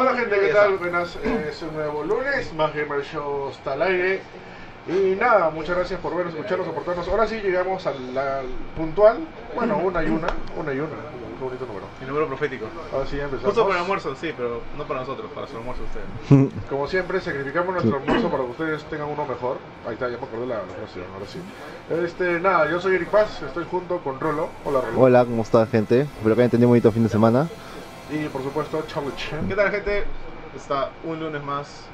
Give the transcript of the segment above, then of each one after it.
Hola gente, ¿qué tal? Buenas, eh, es un nuevo lunes, más Gamer Show está al aire. Y nada, muchas gracias por vernos, escucharnos, soportarnos. Ahora sí llegamos al, al puntual, bueno, una y una, una y una, qué bonito número. El número profético. Ahora sí ya empezamos. Justo para el almuerzo, sí, pero no para nosotros, para su almuerzo ustedes. Como siempre, sacrificamos nuestro almuerzo para que ustedes tengan uno mejor. Ahí está, ya me acordé la, la oración, ahora sí. Este, nada, yo soy Eric Paz, estoy junto con Rolo. Hola Rolo. Hola, ¿cómo está gente? Espero que hayan tenido un bonito fin de semana. Y por supuesto, Charlie Chen. ¿Qué tal, gente? Está un lunes más,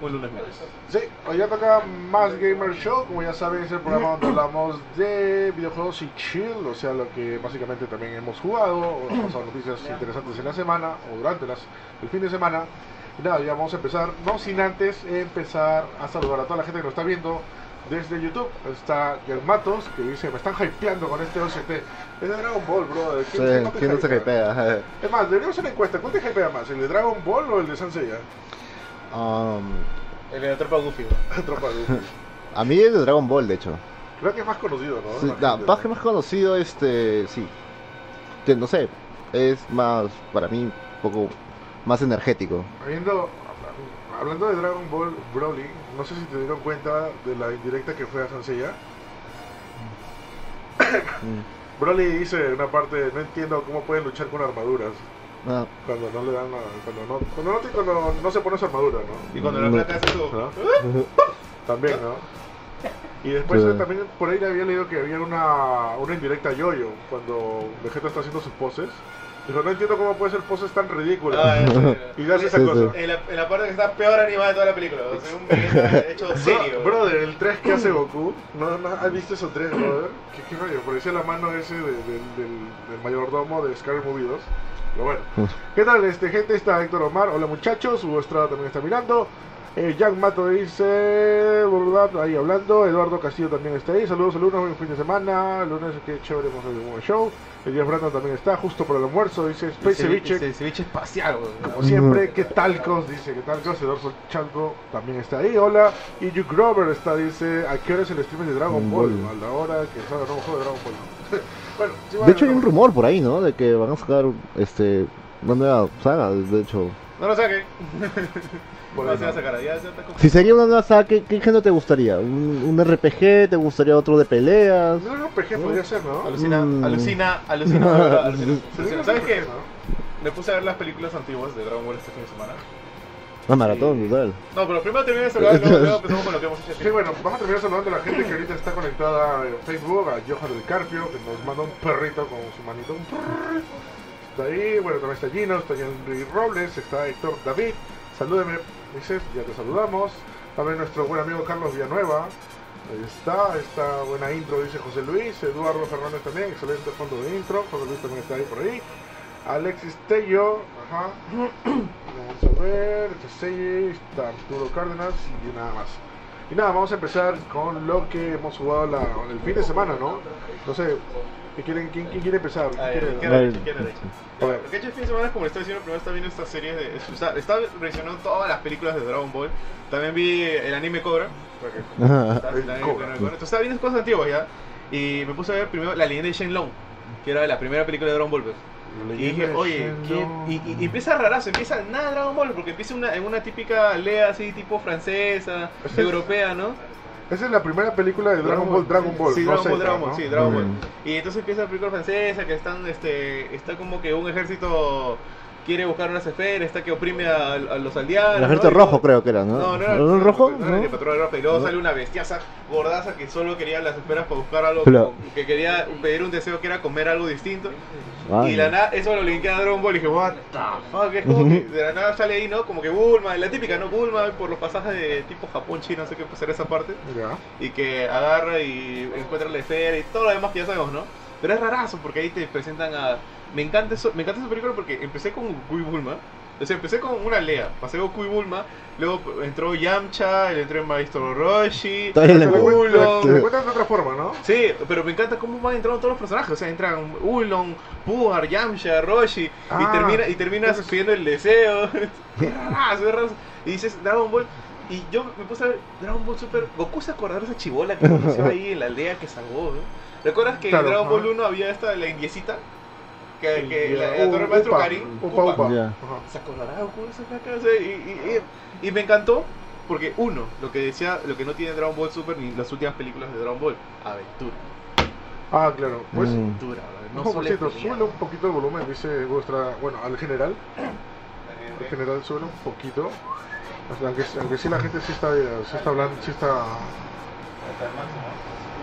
un lunes menos. Sí, hoy ya toca más Gamer Show, como ya saben es el programa donde hablamos de videojuegos y chill, o sea, lo que básicamente también hemos jugado, o han pasado noticias interesantes en la semana o durante las, el fin de semana. Y nada, ya vamos a empezar, no sin antes empezar a saludar a toda la gente que nos está viendo desde YouTube. Está Matos que dice, me están hypeando con este OCT. Es de Dragon Ball, bro. Sí, ¿Quién, ¿Quién no se hypea? Es más, deberíamos hacer una encuesta. ¿Cuál te hypea más? ¿El de Dragon Ball o el de Sanseiya? Um, El de la tropa Goofy. ¿no? Tropa Goku. a mí es de Dragon Ball, de hecho. Creo que es más conocido, ¿no? Sí, no, más que más conocido, este, sí. Que no sé, es más, para mí, un poco más energético. Habiendo, hablando de Dragon Ball Broly, no sé si te dieron cuenta de la indirecta que fue a Sanseiya. Mm. Broly dice en una parte, no entiendo cómo pueden luchar con armaduras Ah, cuando no le dan, la- cuando no, cuando no, te- cuando no se pone su armadura, ¿no? Y cuando la placa hace su... ¿No? También, ¿no? Y después Sí. también por ahí había leído que había una, una indirecta a Yoyo cuando Vegeta está haciendo sus poses. Dijo, no entiendo cómo puede ser poses tan ridículas. Ah, y hace esa Sí, cosa. sí. en, la, en la parte que está peor animada de toda la película. O sea, un Vegeta hecho serio. Bro, brother, el 3 que hace Goku, ¿no, no has visto esos 3, brother? ¿Qué, qué rollo? Parecía la mano ese de- del, del, del mayordomo de Scary Movie 2. Pero bueno. ¿Qué tal, este, gente? Está Héctor Omar. Hola, muchachos. Hugo Estrada también está mirando. Eh, Jack Mato dice, ahí hablando. Eduardo Castillo también está ahí. Saludos, alumnos. Buen fin de semana. Lunes, qué chévere, hemos hecho un buen show. El Jeff Brandon también está, justo por el almuerzo. Dice, Space Ceviche. Ceviche espacial. Como siempre, ¿qué talcos? Dice, ¿qué talcos? Eduardo Chalco también está ahí, hola. Y Hugh Grover está, dice, ¿a qué hora es el stream de Dragon Ball? Ball. A la hora que salga el nuevo juego de Dragon Ball. bueno, sí, De hecho hay un rumor por ahí, ¿no? De que van a sacar, este, una nueva saga, de hecho. No lo saque. Por No ahí se va a no. sacar. Ya, ya está con- Si sería una nueva saga, ¿qué, qué género te gustaría? ¿Un, un RPG? ¿Te gustaría otro de peleas? No, no, PG podría ser, ¿no? Alucina, Mm. alucina, alucina, ¿Sabes qué? Me puse a ver las películas antiguas de Dragon Ball este fin de semana. Una maratón, Sí. total. No, pero primero terminé de saludar y luego, luego empezamos con lo que hemos hecho. Sí, bueno, vamos a terminar saludando a la gente que ahorita está conectada en Facebook, a Johan del Carpio, que nos manda un perrito con su manito. un. Está ahí, bueno, también está Gino, está Henry Robles, está Héctor David, salúdeme, dices, ya te saludamos. También nuestro buen amigo Carlos Villanueva, ahí está, esta buena intro, dice José Luis, Eduardo Fernández también, excelente fondo de intro, José Luis también está ahí por ahí. Alexis Tello, ajá. Vamos a ver, este Arturo Cárdenas y nada más. Y nada, vamos a empezar con lo que hemos jugado la- el fin de semana, ¿no? No sé, ¿qué quieren, quién, quién quiere empezar? ¿Quién ver, quiere- ¿qué Vale. derecho? ¿Qué derecho? A ver. Lo que he hecho el fin de semana, como le estaba diciendo, primero estaba viendo estas series de. Está, está revisionando todas las películas de Dragon Ball. También vi el anime Cobra. Porque está- El está- Cobra. Entonces estaba viendo cosas antiguas ya. Y me puse a ver primero la leyenda de Shenlong, que era la primera película de Dragon Ball. pues. Y dije, oye, ¿qué? Y, y- y empieza rarazo, empieza nada Dragon Ball, porque empieza una, en una típica aldea así, tipo francesa, es- europea, ¿no? Esa es la primera película de Dragon Ball, Dragon Ball. Sí, Dragon Ball, Dragon Ball, sí, Dragon Ball. Y entonces empieza la película francesa que están, este, está como que un ejército quiere buscar unas esferas, está que oprime a, a los aldeanos. El ejército ¿no? Rojo creo que era, ¿no? No, no era el rojo? No era ¿No? el patrón rojo. Y luego No. sale una bestiaza gordaza que solo quería las esferas para buscar algo, Claro. que quería pedir un deseo que era comer algo distinto. Ah, y la nada, eso lo linké a Dragon Ball y dije, what the fuck, es como que de la nada sale ahí, ¿no? Como que Bulma, la típica, ¿no? Bulma por los pasajes de tipo Japón, China, no sé qué será esa parte Ya. y que agarra y encuentra la esfera y todo lo demás que ya sabemos, ¿no? Pero es rarazo porque ahí te presentan a... Me encanta, eso, me encanta esa película porque empecé con Goku y Bulma. O sea, empecé con una aldea, pasé Goku y Bulma, luego entró Yamcha, entró el maestro Roshi, le- Ulon. lo cuentan de otra forma, ¿no? Sí, pero me encanta cómo van entrando todos los personajes. O sea, entran Ulon, Puar, Yamcha, Roshi, Ah, y termina y terminas entonces- pidiendo el deseo. es es rarazo. Y dices Dragon Ball. Y yo me puse a ver Dragon Ball Super. Goku se acordó de esa chibola que conoció ahí en la aldea que salvó, ¿no? ¿Recuerdas que Claro, en Dragon Ball ajá. 1 había esta, la indiecita? Que, que la, la torre maestro. Ajá. ¿Se acordará de y, y, y, y me encantó porque, uno, lo que decía, lo que no tiene Dragon Ball Super ni las últimas películas de Dragon Ball, aventura. Ah, claro. Pues, Mm. Aventura, no, no por cierto, súbele un poquito el volumen, dice vuestra. Bueno, al general. Al general, súbele un poquito. Aunque, aunque sí la gente sí está, sí está hablando, sí está.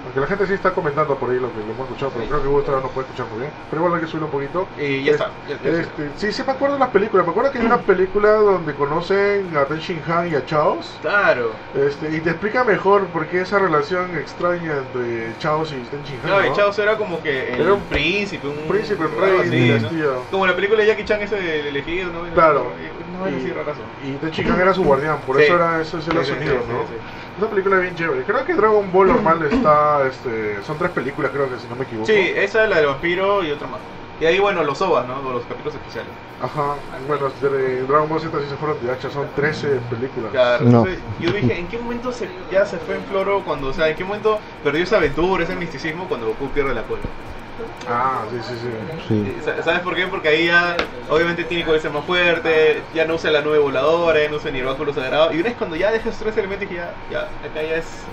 Aunque la gente sí está comentando por ahí lo que lo hemos escuchado, pero creo que vuestra no puede escuchar muy bien. Pero igual hay que subirlo un poquito. Y ya está. ya- ya- Este, sí, sí me acuerdo de las películas. Me acuerdo que hay una película donde conocen a Ten Shin Han y a Chaos. Claro. Este, y te explica mejor por qué esa relación extraña entre Chaos y Ten Shin Han. Claro, y ¿no? Chaos era como que el Era un príncipe, un príncipe, un rey, así. ¿no? Como la película de Jackie Chan ese del elegido, ¿no? Claro. No y Ten Shin Han era su guardián, por Sí. eso era eso es el Sí, sonido, sí, ¿no? sí, sí. Una película bien chévere. Creo que Dragon Ball normal está, este, son tres películas, creo que si no me equivoco. Sí, esa es la del vampiro y otra más. Y ahí, bueno, los OVAs, ¿no? Los capítulos especiales. Ajá. Bueno, de Dragon Ball Z sí se fueron de hacha, son 13 películas. Claro, No. entonces, yo dije, ¿en qué momento se, ya se fue en floro cuando, o sea, en qué momento perdió esa aventura, ese misticismo cuando Goku pierde la cola? Ah, sí, sí, sí. Sí. Sa- ¿Sabes por qué? Porque ahí ya, obviamente tiene que ser más fuerte, ya no usa la nube voladora, ya no usa ni el báculo sagrado. Y una vez cuando ya deja esos tres elementos, ya, ya, acá ya es...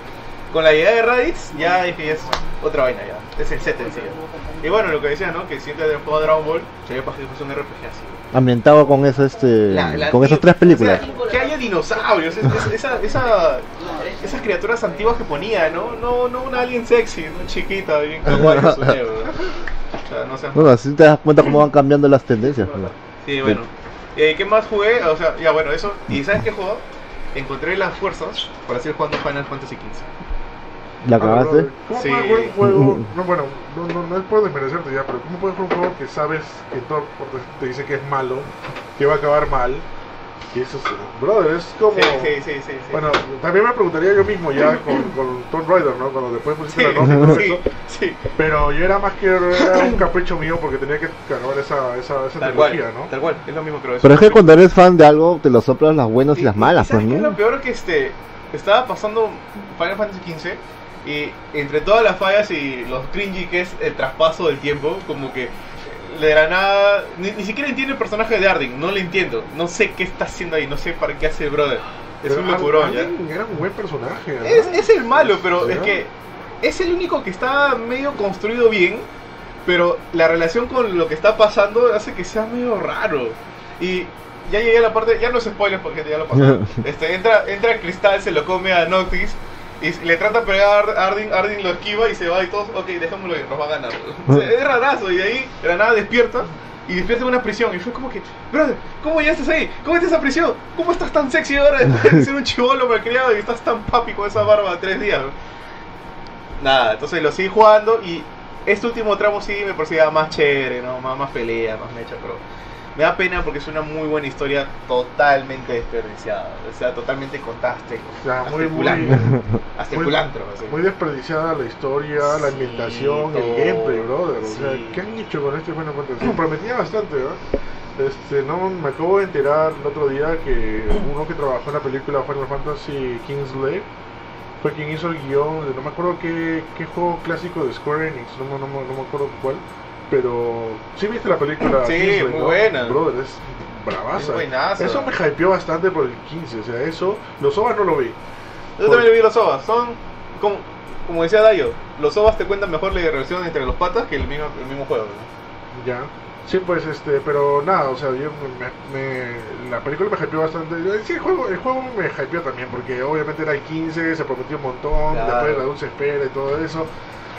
Con la llegada de Raditz, ya es otra vaina ya, es el set en sí. ya. Y bueno, lo que decía, ¿no? Que siempre del juego de Dragon Ball, se ve para que fuese un RPG así. Ambientado con eso, este, La- la con esas tres películas. o sea, que haya dinosaurios, es- es- esa, esa, esas criaturas antiguas que ponía, ¿no? No, no una alien sexy, ¿no? chiquita, bien kawaii, su negro. O sea, no sé. Bueno, así te das cuenta cómo van cambiando las tendencias. Sí, bueno. Eh, ¿Qué más jugué? O sea, ya bueno, eso. ¿Y sabes qué juego? Encontré las fuerzas para seguir jugando Final Fantasy XV. ¿La Ah, acabaste? brother, ¿Cómo Sí. un juego? No, bueno, no, no, no es por desmerecerte ya, pero ¿cómo puedes jugar un juego que sabes que todo te- dice que es malo, que va a acabar mal? Y eso es, brother, es como. Sí, sí, sí, sí. sí. Bueno, también me preguntaría yo mismo ya con, con Tomb Raider, ¿no? Cuando después pusiste sí, la nota y todo sí, eso. sí. Pero yo era más que era un capricho mío porque tenía que acabar esa, esa, esa Tal cual, ¿no? tal cual, es lo mismo creo. Pero es que cuando eres fan de algo, te lo soplas las buenas y las malas, pues, ¿sabes qué es ¿no? lo peor que este estaba pasando Final Fantasy XV y entre todas las fallas y los cringy que es el traspaso del tiempo, como que de la nada ni, ni siquiera entiendo el personaje de Arding, no lo entiendo, no sé qué está haciendo ahí, no sé para qué hace el brother. Es Pero un locurón, ya. Era un buen personaje. ¿no? Es, es el malo, pero ¿Ya? es que es el único que está medio construido bien, pero la relación con lo que está pasando hace que sea medio raro. Y ya llegué a la parte, ya no es spoiler porque ya lo pasó. Este, entra, entra cristal, se lo come a Noctis y le trata de pegar a Arding, Arding lo esquiva y se va y todos, ok, dejémoslo ir, nos va a ganar. O sea, es rarazo y de ahí de la nada despierta y despierta en una prisión y fue como que, brother, ¿cómo ya estás ahí? ¿Cómo estás en esa prisión? ¿Cómo estás tan sexy ahora de ser un chivolo malcriado y estás tan papi con esa barba de tres días? Nada, entonces lo seguí jugando y este último tramo sí me parecía más chévere, ¿no? Más, más pelea, más mecha, pero me da pena porque es una muy buena historia totalmente desperdiciada. O sea, totalmente contaste. O sea, hasta muy, el muy. Hasta el muy- culantro. así. muy desperdiciada la historia, la ambientación, todo. el gameplay, brother. O sea. ¿qué han hecho con este Final Fantasy? Prometía bastante, ¿verdad? Este, no, me acabo de enterar el otro día que uno que trabajó en la película Final Fantasy Kingsley fue quien hizo el guion de no me acuerdo qué, qué juego clásico de Square Enix, no, no, me- no me acuerdo cuál, pero sí viste la película Sí, muy ¿no? buena. Brother, es bravaza. Es. Eso me hypeó bastante por el 15, o sea, eso, los OVAs no lo vi. Yo también le vi los OVAs. Son, como, como decía Dayo, los OVAs te cuentan mejor la relación entre los patas que el mismo, el mismo juego. ¿no? Ya. Sí, pues este, pero nada, o sea, yo me, me- la película me hypeó bastante. Sí, el juego, el juego me hypeó también, porque obviamente era el 15, se prometió un montón, Claro. después la dulce espera y todo eso.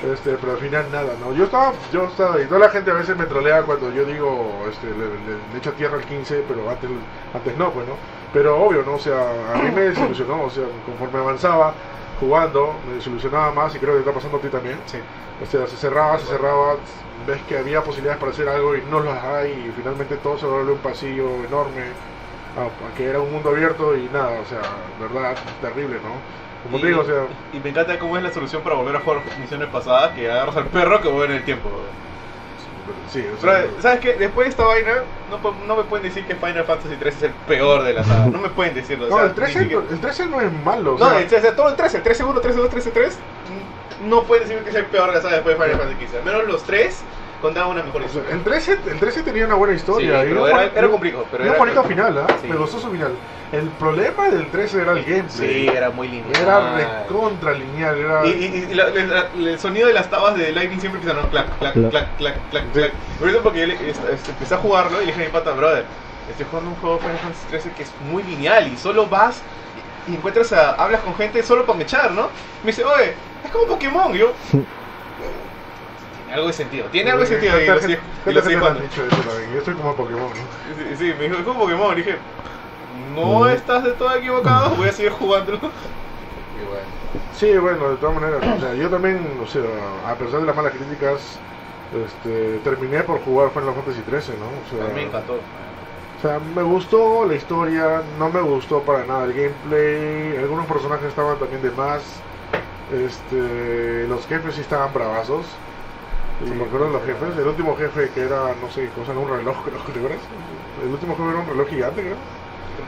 Este, pero al final nada, ¿no? Yo estaba, yo estaba, y toda la gente a veces me trolea cuando yo digo, este, le, le, le echo tierra al 15, pero antes, antes no, pues, ¿no? Pero obvio, ¿no? O sea, a mí me desilusionó, o sea, conforme avanzaba jugando, me desilusionaba más y creo que está pasando a ti también. Sí. O sea, se cerraba, se cerraba, ves que había posibilidades para hacer algo y no las hay y finalmente todo se vuelve un pasillo enorme, a, a que era un mundo abierto y nada, o sea, verdad, terrible, ¿no? Como y, te digo, o sea, y me encanta cómo es la solución para volver a jugar misiones pasadas, que agarras al perro que vuelve en el tiempo. sí, o Pero, sea, ¿sabes qué? Después de esta vaina, no, no me pueden decir que Final Fantasy 3 es el peor de la saga. No me pueden decirlo. o no, sea, el 13, ni siquiera- el 13 no es malo, o No, sea, el, o sea, todo el 13, el 13-1, 13-2, 13-3, mm, no pueden decir que es el peor de la saga después de Final Fantasy 15. Al menos los 3 contaba una mejor O sea, historia. el 13, el 13 tenía una buena Sí, historia. y pero era, era complicado. Pero y un era bonito final, ¿ah? Sí. Me gustó su final. El problema del 13 era el gameplay. Sí, era muy lineal. Era recontra lineal. Era... Y, y- y la- la- la- el sonido de las tabas de Lightning siempre empieza a clac, clac, Clac. clac, clac, clac, Sí. clac. Por eso porque yo le- est- est- empecé a jugarlo y le dije a mi pata, brother, estoy jugando un juego Final Fantasy 13 que es muy lineal y solo vas y, y encuentras a, hablas con gente solo para mechar, ¿no? Me dice, oye, es como Pokémon, y yo... Algo de sentido, tiene algo de sentido y lo ¿Cuánta sigo- y lo sigo dicho eso también? Yo estoy como Pokémon, ¿no? Sí, sí, me dijo, es como Pokémon, dije, no Mm. estás de todo equivocado, voy a seguir jugándolo. Y bueno. Sí, bueno, de todas maneras, o sea, yo también, o sea, a pesar de las malas críticas, este, terminé por jugar Final Fantasy 13, ¿no? O sea, me encantó. O sea, me gustó la historia, no me gustó para nada el gameplay, algunos personajes estaban también de más, este, los jefes sí estaban bravazos, y me acuerdo de los jefes, el último jefe que era, no sé, cosa, un reloj, creo que te acuerdas? El último jefe era un reloj gigante, creo.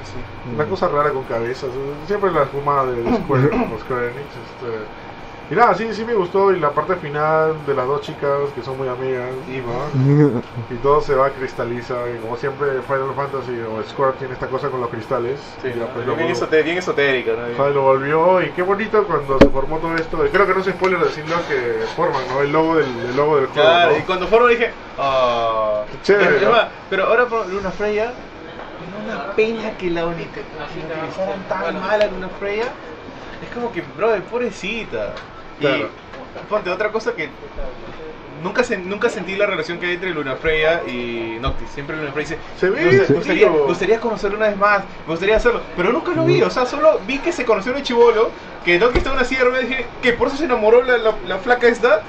Sí. Una cosa rara con cabezas, siempre la espuma de Square, Square Enix. Este. Y nada, sí, sí me gustó. Y la parte final de las dos chicas que son muy amigas, ¿no? y todo se va a cristalizar. Y como siempre, Final Fantasy o Square tiene esta cosa con los cristales. Sí, pues, lo, bien, esotérica, ¿no? lo volvió. Y qué bonito cuando se formó todo esto. Y creo que no es spoiler decirlo que forman, ¿no? El logo del, el logo del juego. Claro, ¿no? y cuando fueron dije, ah. Chévere, Pero ahora por Luna Freya, una pena que la uni- que tan mal a Luna Freya. Es como que, brother, pobrecita. Y ponte otra cosa que nunca, nunca sentí la relación que hay entre Luna Freya y Noctis. Siempre Luna Freya dice, Se ve me gustaría, me gustaría conocerlo una vez más, me gustaría hacerlo, pero nunca lo vi, o sea, solo vi que se conoció en chivolo, que Noctis estaba en una y dije, que por eso se enamoró la, la, la flaca esta.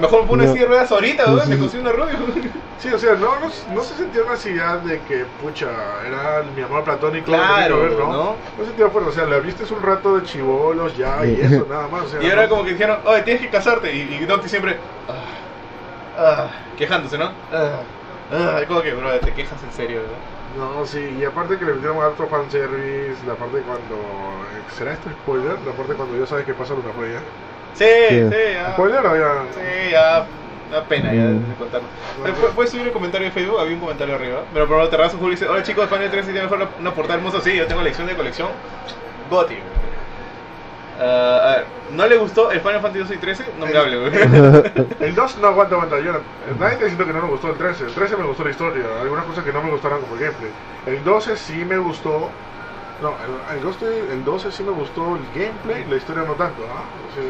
Mejor pone No. silla de ruedas ahorita, ¿no? me consigo una rubia. Sí, o sea, no, no, no se sentía una necesidad de que, pucha, era mi amor platónico. Claro, que ver, ¿no? ¿no? No sentía fuerte, o sea, la viste un rato de chivolos ya y eso, nada más. O sea, Y ahora como que dijeron, oye, tienes que casarte. Y, y Noctis siempre, ah, ah, quejándose, ¿no? Ah, ah, como que, bro, te quejas en serio, ¿no? No, sí, y aparte que le metieron harto fanservice, la parte cuando... ¿Será esto spoiler? La parte cuando ya sabes que pasa una freya. Sí, Sí. sí, ya. ¿Spoiler o ya...? Sí, ya. Da pena ya de Mm. contarlo. No, Eh, Puedes subir el comentario de Facebook, había un comentario arriba. Pero por Terrazo Julio dice, hola chicos, Final 3 tiene mejor una portada hermosa. Sí, yo tengo la edición de colección. Goti. Ah, a ver, ¿no le gustó el Final Fantasy 13? No me hable, güey. El 2 no aguanta, aguanta. Yo, no- nadie está diciendo que no me gustó el 13. El 13 me gustó la historia. Algunas cosas que no me gustaron como el gameplay. El 12 sí me gustó. No, el, el 12, el 12 sí me gustó el gameplay, la historia no tanto. O sea,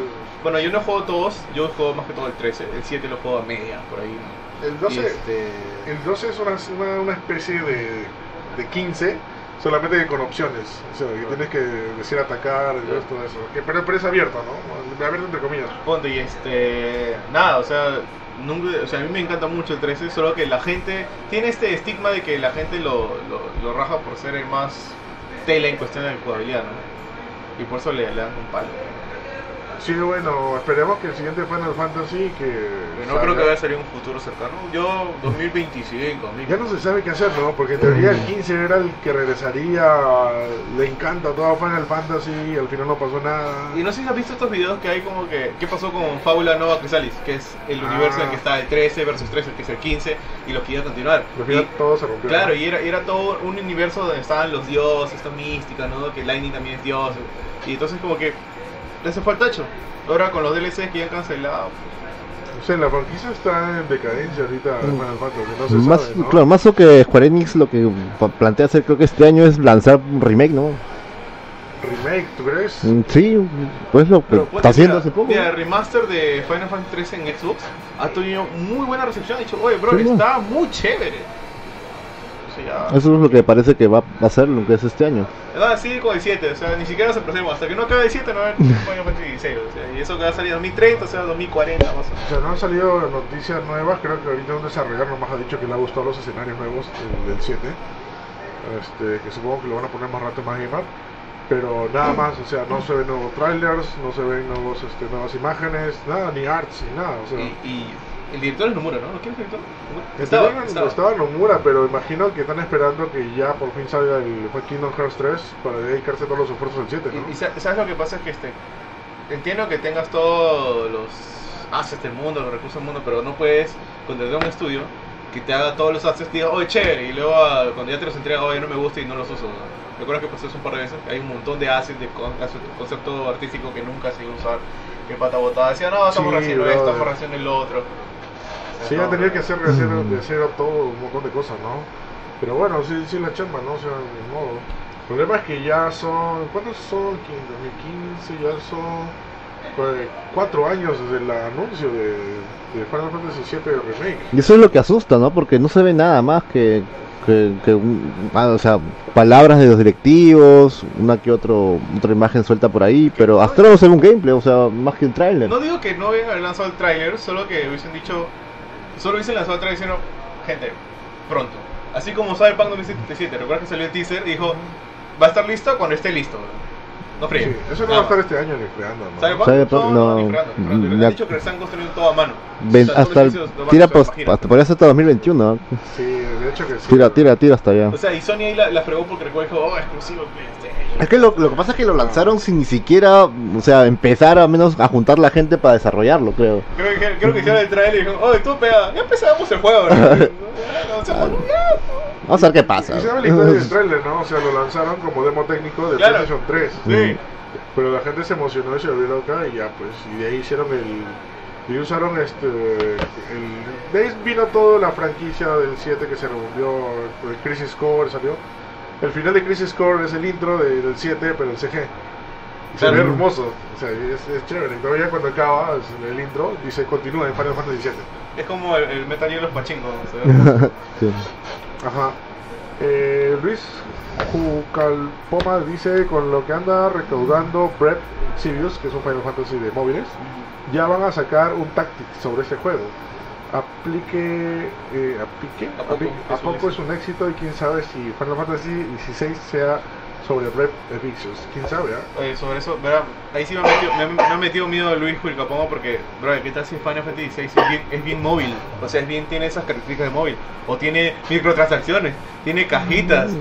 Bueno, yo no juego todos, yo juego más que todo el 13. El 7 lo juego a media, por ahí. el 12, Y este... el 12 es una, una, una especie de, de 15, solamente con opciones. O sea, que tienes que decir atacar y todo eso. Que, pero, pero es abierto, ¿no? Abierto entre comillas. Ponte y este. Nada, o sea. Nunca, o sea, a mí me encanta mucho el 13, solo que la gente tiene este estigma de que la gente lo, lo, lo raja por ser el más tela en cuestión de jugabilidad, ¿no? Y por eso le, le dan un palo. Sí, bueno, esperemos que el siguiente Final Fantasy que... No salga- creo que vaya a salir un futuro cercano. Yo, 2025, Ya no se sabe qué hacer, ¿no? Porque en teoría el 15 era el que regresaría, le encanta todo Final Fantasy y al final no pasó nada. Y no sé si has visto estos videos que hay como que. ¿Qué pasó con Fábula Nova Chrysalis? Que es el Ah. universo en el que está el 13 versus 13, que es el 15, y los que iban a continuar. Al final Y- todo se rompió. Claro, ¿no? y era, y era todo un universo donde estaban los dioses, esta mística, ¿no? Que Lightning también es dios. Y entonces como que le hace falta hecho. Ahora con los DLCs que ya han cancelado. O sea, la franquicia está en decadencia ahorita de Mm. Final Fantasy, no se Más, sabe, ¿no? claro, más o que Square Enix lo que plantea hacer creo que este año es lanzar un remake, ¿no? Remake, ¿tú crees? Mm, Sí, pues lo que está haciendo hace poco. El remaster de Final Fantasy 13 en Xbox ha tenido muy buena recepción. Ha dicho, oye, bro, Sí, ¿no? está muy chévere. Ya- Eso es lo que parece que va a ser lo que es este año. Va a seguir con el 7, o sea, ni siquiera nos apresemos. Hasta que no acabe el 7 no va a haber Final Fantasy 16. O sea, y eso que va a salir en 2030, o sea, 2040 más o menos. O sea, no han salido noticias nuevas, creo que ahorita un desarrollador nomás ha dicho que le ha gustado los escenarios nuevos del, del 7. Este, que supongo que lo van a poner más rato más gamer. Pero nada más, o sea, no se ven nuevos trailers, no se ven nuevos, este, nuevas imágenes, nada, ni arts, ni nada. O sea, Y, y el director es Nomura, ¿no? ¿No quieres director? Estaba, Estaba, estaba. estaba Nomura, pero imagino que están esperando que ya por fin salga el Kingdom Hearts 3 para dedicarse todos los esfuerzos al 7, ¿no? Y, y sa- sabes lo que pasa es que este entiendo que tengas todos los haces el mundo, los recursos del mundo, pero no puedes contratar un estudio que te haga todos los assets y diga, oye, chévere, y luego ah, cuando ya te los entrega, oye, no me gusta y no los uso. ¿no? ¿Te acuerdas que pasó eso un par de veces? Hay un montón de assets de con- concepto artístico que nunca se iba a usar. Que pata botada decía, no, estamos Sí, haciendo esto, estamos haciendo el otro. Sí, han tenido que hacer de cero, Mm. de cero todo un montón de cosas, ¿no? Pero bueno, sí, sí la chamba, ¿no? O sea, de modo. El problema es que ya son, ¿cuántos son? Que en 2015 ya son eh, cuatro años desde el anuncio de, de Final Fantasy VII Remake. Y eso es lo que asusta, ¿no? Porque no se ve nada más que, que, que ah, o sea, palabras de los directivos, una que otro, otra imagen suelta por ahí, pero hasta ahora no se ve un gameplay, o sea, más que un tráiler. No digo que no hubieran haber lanzado el tráiler, solo que hubiesen dicho, solo lanzado el tráiler diciendo, gente, pronto. Así como Cyberpunk 2077, recuerdas que salió el teaser y dijo, va a estar listo cuando esté listo. No Sí, fríen. eso no va a estar este año ni creando, ¿no? ¿Cyberpunk? Cyberpunk, no, no. ni creando, ni creando. Mm, Le han dicho que lo están construyendo todo a mano. Ven- O sea, hasta el, tira post, imagino. hasta podría ser hasta 2021, ¿no? Sí, hecho que sí. Tira, tira, tira hasta allá. O sea, y Sony ahí la, la fregó porque recuerdo dijo, oh, exclusivo PlayStation. Es que lo, lo que pasa es que lo lanzaron sin ni siquiera, o sea, empezar a menos a juntar la gente para desarrollarlo, creo. Creo que, creo que hicieron el trailer y dijeron, oh, tú pega, ya empezamos el juego, ¿no? Vamos a ver qué pasa. Y se ve la historia del trailer, ¿no? O sea, lo lanzaron como demo técnico de Claro. PlayStation 3. Sí. Pero la gente se emocionó y se volvió loca y ya pues, y de ahí hicieron el... Y usaron este... El, de ahí vino toda la franquicia del 7 que se revolvió, el Crisis Core salió. El final de Crisis Core es el intro de- del 7, pero el CG. Y se ve hermoso, o sea, es, es chévere. Y todavía cuando acaba el intro, dice continúa en Final Fantasy 7. Es como el, el Metal Gear Los Pachingos. Sí. Ajá. Eh, Luis Jucalpoma dice con lo que anda recaudando Brett Sirius, que es un Final Fantasy de móviles, ya van a sacar un Tactics sobre este juego. Aplique, eh, aplique, ¿A poco? aplique- a Es un poco es un éxito y quién sabe si Final Fantasy 16 sea sobre Brett Vicious. Quién sabe, ¿ah? Oye, sobre eso, ¿verdad? ahí sí me ha metido, me, ha- me ha metido miedo Luis Julicapongo porque, bro, ¿qué tal si Final Fantasy XVI es bien, es bien móvil? O sea, es bien, tiene esas características de móvil. O tiene microtransacciones, tiene cajitas,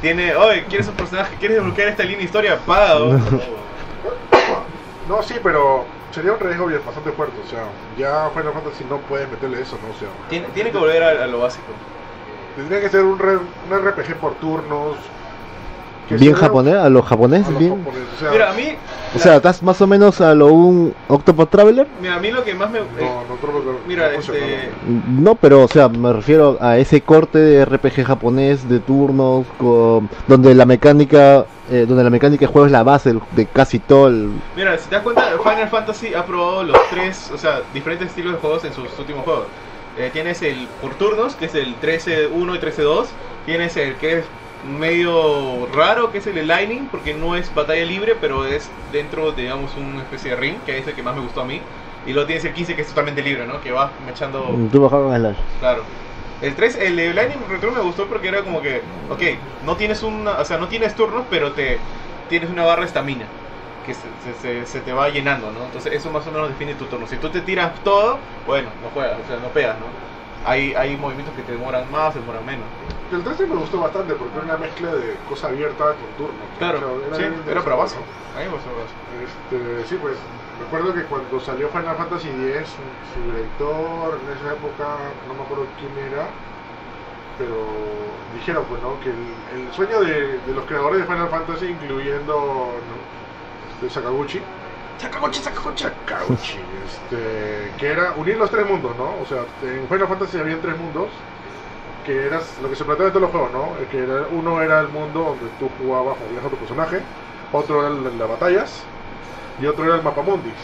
tiene, oye, ¿quieres un personaje? ¿Quieres desbloquear esta línea de historia? Paga. No, sí, pero sería un riesgo bien bastante fuerte. O sea, ya Final Fantasy no puede meterle eso, ¿no? O sea, tiene, tiene que volver a, a lo básico. tendría que ser un, re- un RPG por turnos. Bien japonés, a los a japoneses, los bien. japoneses, o sea, Mira, a mí, O sea, estás más o menos a lo un Octopath Traveler. mira, a mí lo que más me... eh, no, mira, no funciona, este... no. Pero o sea, me refiero a ese corte de RPG japonés de turnos con, donde la mecánica eh, donde la mecánica de juego es la base de casi todo el Mira, si te das cuenta, Final Fantasy ha probado los tres, o sea, diferentes estilos de juegos en sus últimos juegos. Eh, tienes el por turnos, que es el 13-1 y 13-2. Tienes el que es medio raro, que es el Lightning, porque no es batalla libre, pero es dentro de, digamos, una especie de ring, que es el que más me gustó a mí. Y luego tienes el 15, que es totalmente libre, ¿no? Que vas echando... tú bajabas con Slash. Claro. El 3, el de Lightning Return me gustó porque era como que, ok, no tienes una, o sea, no tienes turnos, pero te tienes una barra de estamina que se, se- se- te va llenando, ¿no? Entonces eso más o menos define tu turno. Si tú te tiras todo, bueno, no juegas, o sea, no pegas, ¿no? Hay, hay movimientos que te demoran más, demoran menos. El 13 me gustó bastante porque era una mezcla de cosa abierta con turnos. Claro, O sea, sí, era interesante. A mí me gustó base. Este, sí, pues recuerdo que cuando salió Final Fantasy X, su, su director en esa época, no me acuerdo quién era, pero dijeron pues, ¿no? que el, el sueño de, de los creadores de Final Fantasy, incluyendo ¿no? de Sakaguchi, Sakaguchi, Sakaguchi. Sakaguchi, este, que era unir los tres mundos, ¿no? O sea, en Final Fantasy había tres mundos, que lo que se planteaba en todos los juegos, ¿no? Que era, uno era el mundo donde tú jugabas, movías a tu personaje, otro era el- las batallas y otro era el mapa mundi.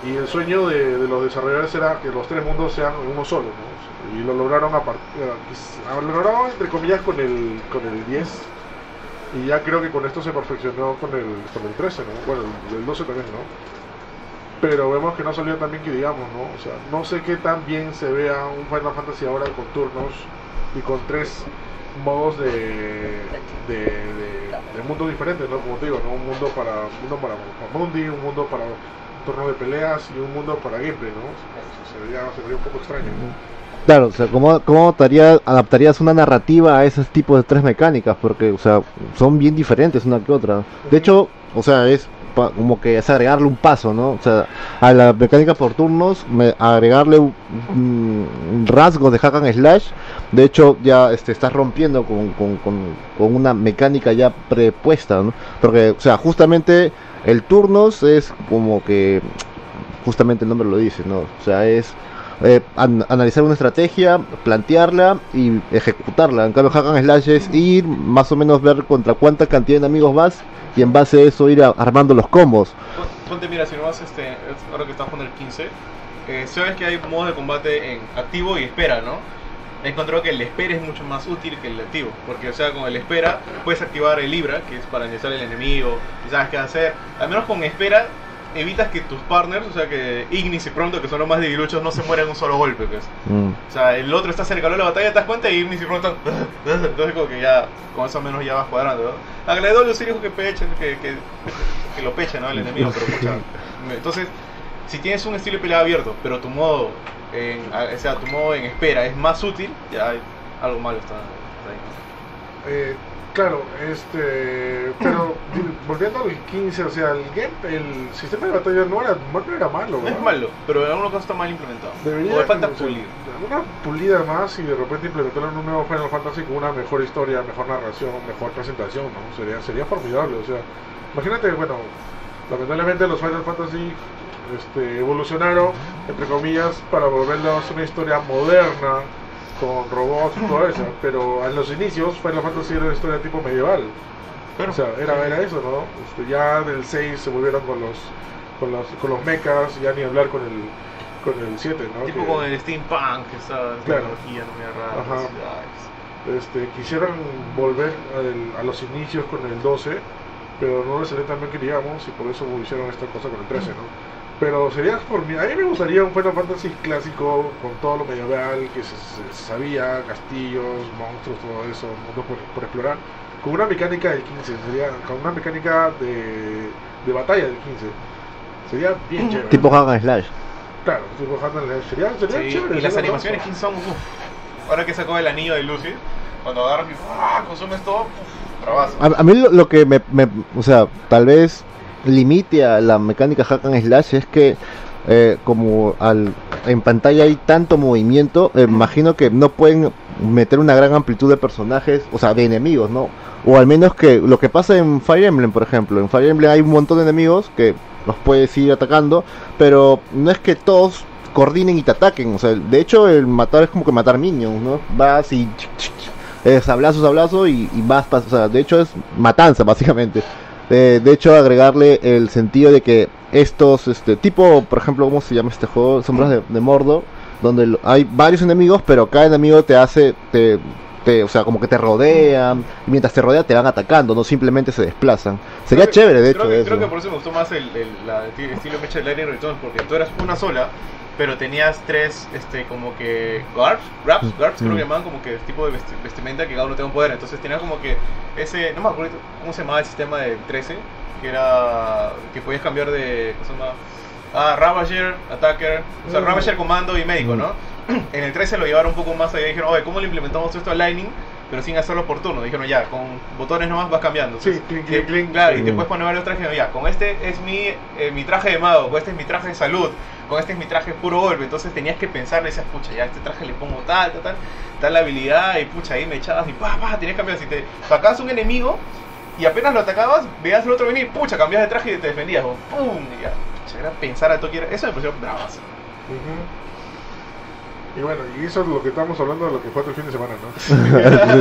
Y el sueño de, los desarrolladores era que los tres mundos sean uno solo, ¿no? Y lo lograron a eh, quis- lo lograron entre comillas con el con el 10 y ya creo que con esto se perfeccionó con el con el 13, ¿no? Bueno, el, el 12 también, ¿no? Pero vemos que no salió tan bien que digamos, ¿no? O sea, no sé qué tan bien se vea un Final Fantasy ahora con turnos y con tres modos de, de, de- de mundos diferentes, ¿no? Como te digo, ¿no? Un mundo para un mundo para Mundi, un mundo para turnos de peleas y un mundo para gameplay, ¿no? Se vería, se vería un poco extraño. Claro, o sea, ¿cómo, cómo adaptaría- adaptarías una narrativa a esos tipos de tres mecánicas? Porque, o sea, son bien diferentes una que otra. De hecho, o sea, es como que es agregarle un paso, ¿no? O sea, a la mecánica por turnos, agregarle un, un rasgo de hack and slash. De hecho, ya este, estás rompiendo con, con, con- con una mecánica ya prepuesta, ¿no? Porque, o sea, justamente el turnos es como que, justamente el nombre lo dice, ¿no? O sea, es eh, an- analizar una estrategia, plantearla y ejecutarla. En cambio, Hack and Slash es ir, más o menos ver contra cuánta cantidad de enemigos vas y en base a eso ir a- armando los combos. Pon- Ponte, mira, si no vas, este, es- ahora que estás jugando el 15, eh, sabes que hay modos de combate en activo y espera, ¿no? He encontrado que el espera es mucho más útil que el activo, porque, o sea, con el espera puedes activar el Libra, que es para analizar el enemigo, y sabes qué hacer. Al menos con espera evitas que tus partners, o sea, que Ignis y Pronto, que son los más debiluchos, no se mueran en un solo golpe, pues. Mm. O sea, el otro está cerca de la batalla, te das cuenta y Ignis y Pronto. Entonces, como que ya, con eso menos ya vas cuadrando, ¿no? Agredolio sí dijo que pechen, que, que, que lo peche, ¿no? El enemigo, pero pucha. Entonces, si tienes un estilo de pelea abierto, pero tu modo, en, o sea, tu modo en espera es más útil, ya hay algo malo está, está ahí, ¿no? Eh, claro, este. Pero volviendo al 15, o sea, el game, el sistema de batalla no era, no era malo. No es malo, pero en algunos casos está mal implementado. Debería o le falta pulir. Una pulida más y de repente implementarlo en un nuevo Final Fantasy con una mejor historia, mejor narración, mejor presentación, ¿no? Sería, sería formidable, o sea, imagínate, bueno, lamentablemente los Final Fantasy este, evolucionaron, entre comillas, para volverlos una historia moderna, con robots y todo eso, pero en los inicios Final Fantasy era una historia tipo medieval. O sea, era, era eso, ¿no? Este, ya del 6 se volvieron con los con los, con los mechas, ya ni hablar con el con el 7, ¿no? Tipo Que, con el steampunk, esa Claro. tecnología, no me rara. Ajá. este, quisieron volver al- a los inicios con el 12, pero no les salió tan bien que digamos, y por eso hicieron esta cosa con el 13, ¿no? Pero sería por mí, a mí me gustaría un Final Fantasy clásico con todo lo medieval que se, se sabía, castillos, monstruos, todo eso, mundo por, por explorar, con una mecánica del 15, sería con una mecánica de, de batalla del 15. Sería bien chévere. Tipo Hack and Slash. Claro, tipo Hand and Slash. Sería, sería Sí, chévere. y las animaciones loco. que son, uff. Ahora que sacó el anillo de Lucy, cuando agarras y ¡ah! consumes todo, bravazo. A, a mí lo, lo que me, me- o sea, tal vez limite a la mecánica hack and slash es que eh, como al, en pantalla hay tanto movimiento, eh, imagino que no pueden meter una gran amplitud de personajes, o sea, de enemigos, ¿no? O al menos que lo que pasa en Fire Emblem, por ejemplo, en Fire Emblem hay un montón de enemigos que los puedes ir atacando, pero no es que todos coordinen y te ataquen, o sea, de hecho el matar es como que matar minions, ¿no? Vas y es sablazo, sablazo y, y vas, o sea, de hecho es matanza básicamente. Eh, de hecho agregarle el sentido de que estos, este tipo, por ejemplo, ¿cómo se llama este juego? Sombras de, de Mordor, donde hay varios enemigos, pero cada enemigo te hace, te, te- o sea, como que te rodean, y mientras te rodean te van atacando, no simplemente se desplazan. Sería Creo chévere, de hecho, Creo que, eso. creo que por eso me gustó más el, el la- el estilo mecha de Lightning Returns, porque tú eras una sola, pero tenías tres, este, como que guards, grabs, Mm, guards, creo mm. que llamaban como que tipo de vesti- vestimenta que cada uno tenía un poder. Entonces tenías como que ese, no me acuerdo cómo se llamaba el sistema del 13, que era que podías cambiar de, ¿cómo se llama? Ah, Ravager, Attacker, o sea, Mm. Ravager, Comando y Médico, Mm. ¿no? En el 13 lo llevaron un poco más allá y dijeron, oye, ¿cómo le implementamos esto a Lightning? Pero sin hacerlo por turno. Dijeron, ya, con botones nomás vas cambiando. Sí, clink, que- clink, clink. Claro, y te Mm. puedes poner varios trajes. Ya, con este es mi, eh, mi traje de mago, con este es mi traje de salud, con este es mi traje puro golpe. Entonces tenías que pensar, decías, pucha, ya este traje le pongo tal, tal, tal, tal habilidad, y pucha, ahí me echabas y pa, pa, tenías que cambiar. Si te sacabas un enemigo y apenas lo atacabas, veías al otro venir, pucha, cambias de traje y te defendías. o ¡Pum! Y ya, pucha, era pensar a toque. era- Eso me pareció bravazo. Ujú. Y bueno, y eso es lo que estamos hablando de lo que fue el fin de semana, ¿no?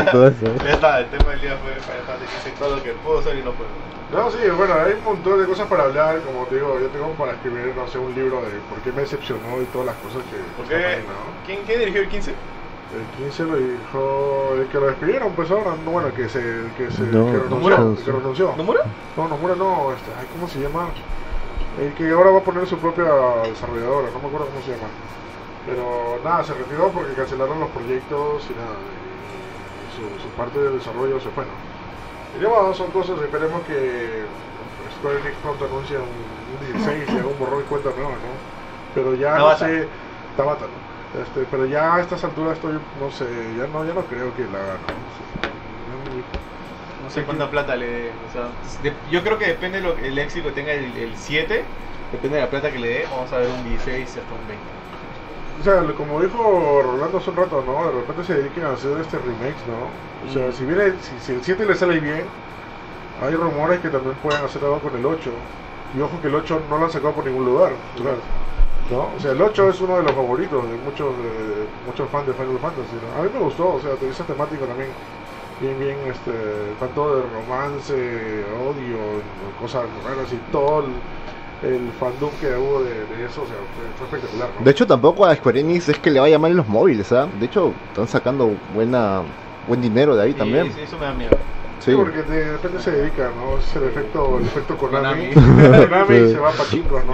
Todo eso. Ya está, el tema del día fue Final Fantasy todo lo que puedo hacer y no puedo. No, sí, bueno, hay un montón de cosas para hablar, como te digo, yo tengo para escribir, no sé, un libro de por qué me decepcionó y todas las cosas que ¿Por qué? ahí, ¿no? ¿Quién, ¿Quién dirigió el 15? El 15 lo dijo, el que lo despidieron, pues ahora, no, bueno, que se, que se, No, renunció, el que renunció. ¿Nomura? No, Nomura no, este, ay, ¿cómo se llama? El que ahora va a poner su propia desarrolladora, no me acuerdo cómo se llama. Pero nada, se retiró porque cancelaron los proyectos y nada, y su, su parte de desarrollo se fue, ¿no? Y bueno, son cosas, esperemos que Square Enix pronto anuncie un, un 16 y haga un borrón y cuenta nueva, ¿no? Pero ya Tabata. no sé, Tabata, ¿no? Este, pero ya a estas alturas estoy, no sé, ya no, ya no creo que la hagan, ¿no? Muy- No sé cuánta plata le dé. O sea, de- yo creo que depende de lo que- el éxito que tenga el, el 7, depende de la plata que le dé, vamos a ver un 16 hasta un 20. O sea, como dijo Rolando hace un rato, ¿no? De repente se dediquen a hacer este remakes, ¿no? O sea, Mm. si viene, si, si el 7 le sale bien, hay rumores que también pueden hacer algo con el 8. Y ojo que el 8 no lo han sacado por ningún lugar, claro. ¿no? O sea, el 8 es uno de los favoritos de muchos, de muchos fans de Final Fantasy, ¿no? A mí me gustó, o sea, esa temática también, bien, bien, este, tanto de romance, odio, cosas raras y todo el, el fandom que hubo de, de eso, o sea, fue, fue espectacular, ¿no? De hecho, tampoco a Square Enix es que le vaya mal en los móviles, ¿ah? De hecho, están sacando buena buen dinero de ahí Sí, también. sí, eso me da miedo. Sí. Sí, porque de repente se dedica, ¿no? Es el efecto, el efecto Konami. Konami. Konami Sí. se va a Pachinko, ¿no?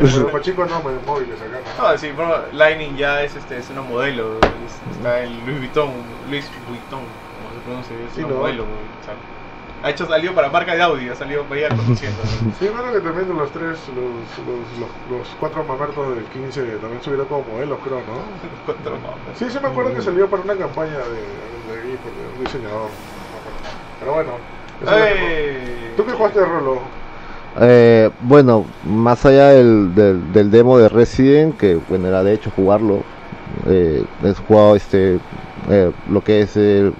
Bueno, Pachinko no, me- móviles acá, ¿no? Sí, pero Lightning ya es, este, es una modelo. es- está en Louis Vuitton, Louis Vuitton, como se pronuncia, es Sí, una ¿no? modelo. Ha hecho salido para marca de Audi, ha salido para ir conduciendo. Sí, bueno, que también de los tres, los, los, los, los cuatro mamertos del 15 también subieron como modelos, creo, ¿no? Cuatro mapas. Sí, sí me acuerdo que salió para una campaña de, de, de un diseñador. no me acuerdo. Pero bueno. ¿Tú qué jugaste de Rolo? Eh, bueno, más allá del, del, del demo de Resident, que bueno, era de hecho jugarlo, eh, he jugado este, eh, lo que es el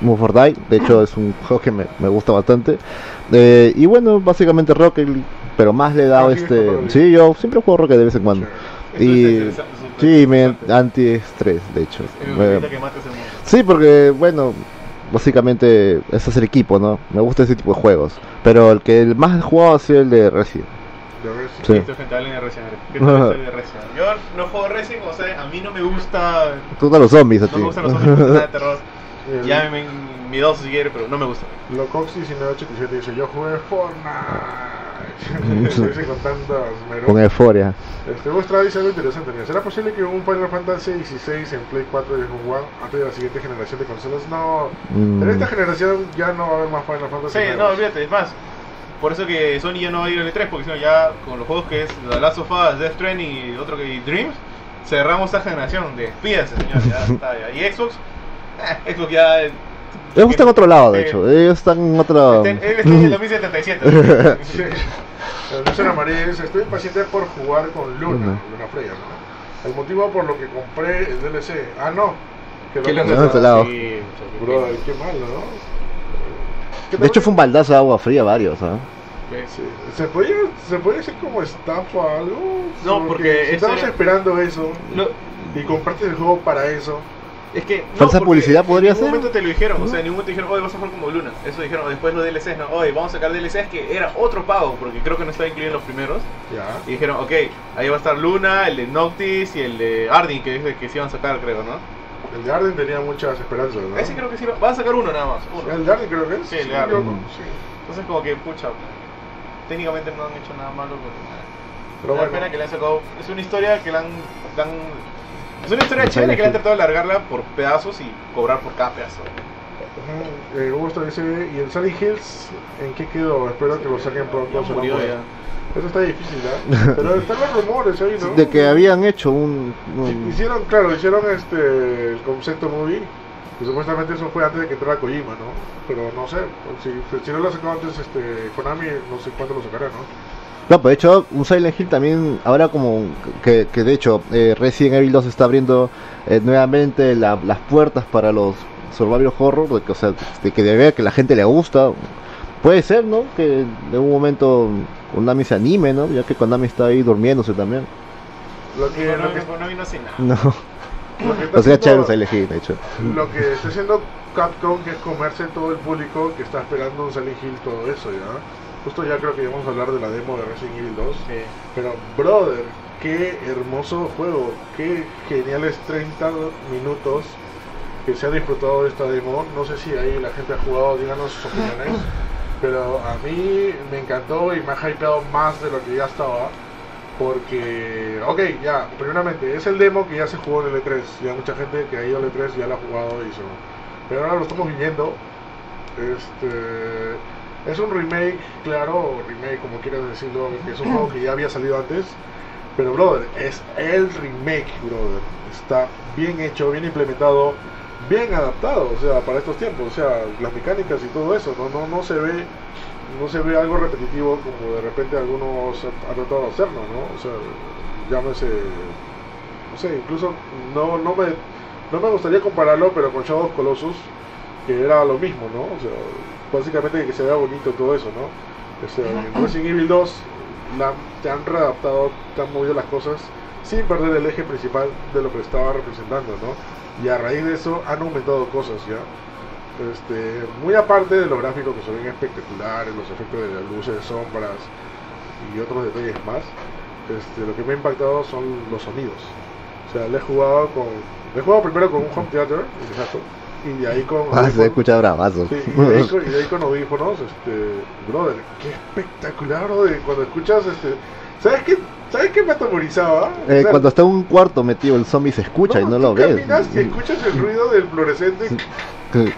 Move or Die, de hecho es un juego que me, me gusta bastante. Eh, y bueno, básicamente Rocket League, pero más le he dado Ah, ¿sigues este... Sí, yo siempre juego Rocket de vez en cuando. Esto Y sí, me anti-estrés, de hecho. Es Me- ahorita que mates el mundo. Sí, porque, bueno, básicamente es hacer equipo, ¿no? Me gusta ese tipo de juegos. Pero el que el más he jugado ha sido el de Resident. Sí. Estoy frente a alguien de Resident Evil. ¿Qué tal soy de Resident? Yo no juego Resident, o sea, a mí no me gusta. Tú gustan los zombies a No ti. me gustan los zombies, no me de terror. el- Llámeme miedoso si quiere, pero no me gusta. Locox 1987 dice, yo jugué Fortnite. Dice con tantas meros. Con euforia. Este Gustra dice algo interesante. mira, ¿Será posible que un Final Fantasy XVI en Play 4 y Xbox One antes de la siguiente generación de consolas? No. Mm. En esta generación ya no va a haber más Final Fantasy. Sí, no, olvídate, es más. Por eso que Sony ya no va a ir al E3, porque si no ya con los juegos que es The Last of Us, Death Stranding y otro que Dreams, cerramos esta generación. Despídase, señor, ya está. ya. Y Xbox, Xbox ya... Ellos están en otro lado, de Sí. hecho. Ellos están en otra. Él está en el 2077. Sí. Eh, María dice, estoy impaciente por jugar con Luna, Luna. Luna Freya, ¿no? El motivo por lo que compré el DLC. Ah, no. Que lo lado. Sí, qué mal, ¿no? ¿Qué De hecho, fue un baldazo de agua fría, varios, ¿ah? Sí. ¿Se podía, ¿Se podía hacer como estafa o algo? No, porque si eso estabas era- esperando eso y compraste el juego para eso. Es que. ¿Falsa publicidad podría En ningún ser? momento te lo dijeron, o sea, en ningún momento dijeron, oye, vas a jugar como Luna. Eso dijeron después los DLCs, no, oye, vamos a sacar DLCs que era otro pago, porque creo que no estaba incluido en los primeros. Ya. Y dijeron, ok, ahí va a estar Luna, el de Noctis y el de Ardyn, que es el que se iban a sacar, creo, ¿no? El de Arden tenía muchas esperanzas, ¿no? Ese creo que sí, va- a sacar uno nada más. Uno. El de Arden creo que es. Sí, el de Arden. Sí. Entonces, como que, pucha, técnicamente no han hecho nada malo, pero. Pero bueno. pena que le han sacado. Es una historia que le han. le han- es una historia chévere que le han tratado de alargarla por pedazos y cobrar por cada pedazo. Eh, dice, ¿y el Silent Hills en qué quedó? Espero que lo saquen pronto. Ya murió. Eso está difícil, ¿eh? Pero están los rumores ahí, ¿no? De que habían hecho un- Hicieron, claro, hicieron este el concepto movie, que supuestamente eso fue antes de que entrara Kojima, ¿no? Pero no sé, si, si no lo sacó antes este Konami, no sé cuándo lo sacará, ¿no? No, pero de hecho, un Silent Hill también, ahora como que, que de hecho eh, Resident Evil 2 está abriendo eh, nuevamente la- las puertas para los survival horror, de que, o sea, de que de ver que la gente le gusta. Puede ser, ¿no? Que en un momento Konami se anime, ¿no? Ya que Konami está ahí durmiéndose también. Lo que, lo que, Konami no hace nada. No, lo que está o sea, chévere un haciendo- Silent Hill, de hecho. Lo que está haciendo Capcom que es comerse todo el público que está esperando un Silent Hill, todo eso, ¿ya? Justo ya creo que vamos a hablar de la demo de Resident Evil 2. Sí. Pero, brother, qué hermoso juego, qué geniales 30 minutos que se ha disfrutado de esta demo. No sé si ahí la gente ha jugado, díganos sus opiniones. Pero a mí me encantó y me ha hypeado más de lo que ya estaba. Porque, ok, ya, primeramente, es el demo que ya se jugó en el E3. Ya mucha gente que ha ido al E3 ya lo ha jugado y eso. Pero ahora lo estamos viviendo. Este. Es un remake, claro, remake, como quieras decirlo, que es un juego que ya había salido antes. Pero, brother, es el remake, brother. Está bien hecho, bien implementado, bien adaptado, o sea, para estos tiempos, o sea, las mecánicas y todo eso, no, no, no se ve no se ve algo repetitivo como de repente algunos han tratado de hacerlo, ¿no? O sea, llámese, no sé, incluso no, no me no me gustaría compararlo, pero con Shadow Colossus, que era lo mismo, ¿no? Básicamente que se vea bonito todo eso, ¿no? O sea, en Resident Evil 2 la, te han readaptado, te han movido las cosas sin perder el eje principal de lo que estaba representando, ¿no? Y a raíz de eso han aumentado cosas, ¿ya? Este, muy aparte de los gráficos que ven espectaculares, los efectos de las luces, sombras y otros detalles más, este, lo que me ha impactado son los sonidos. O sea, le he jugado con. Le he jugado primero con un home theater, exacto, y de ahí con. Ah, se escucha bravazo. Sí, y, de ahí con, y de ahí con audífonos, este, brother, qué espectacular, brother, cuando escuchas, este, ¿sabes qué, ¿sabes qué me atemorizaba? Eh, O sea, cuando está en un cuarto metido el zombie se escucha y no lo ves. y escuchas el ruido del fluorescente, Que-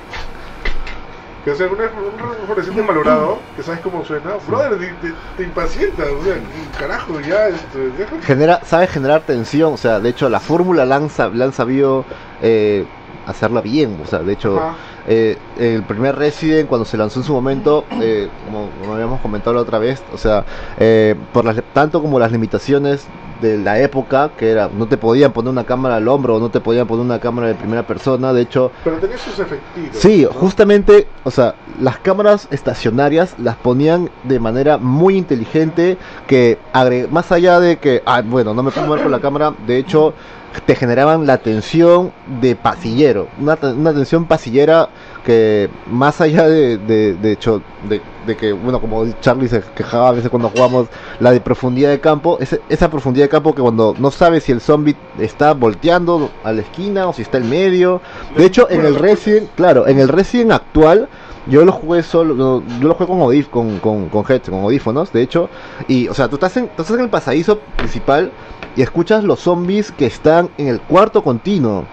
que o sea, un, un fluorescente malogrado, que sabes cómo suena, brother, te, te, te impacientas, o sea, carajo, ya, este, deja- genera, sabe generar tensión, o sea, de hecho la fórmula la han, sa- la han sabido eh, hacerla bien, o sea, de hecho Ajá. eh, el primer Resident cuando se lanzó en su momento, eh, como, como habíamos comentado la otra vez, o sea, eh, por las, tanto como las limitaciones de la época, que era, no te podían poner una cámara al hombro, o no te podían poner una cámara de primera persona, de hecho, pero tenía sus efectitos. Sí, ¿no? justamente, o sea, las cámaras estacionarias las ponían de manera muy inteligente que agre- más allá de que, ah, bueno, no me puedo mover con la cámara, de hecho, te generaban la tensión de pasillero, una, una tensión pasillera que más allá de, de, de hecho, de, de que, bueno, como Charlie se quejaba a veces cuando jugamos, la de profundidad de campo, ese- esa profundidad de campo que cuando no sabes si el zombie está volteando a la esquina o si está en medio, de hecho, en el Resident, claro, en el Resident actual, yo lo jugué solo, yo lo jugué con, audif con, con, con heads, con audífonos, de hecho, y, o sea, tú estás, en, tú estás en el pasadizo principal y escuchas los zombies que están en el cuarto continuo.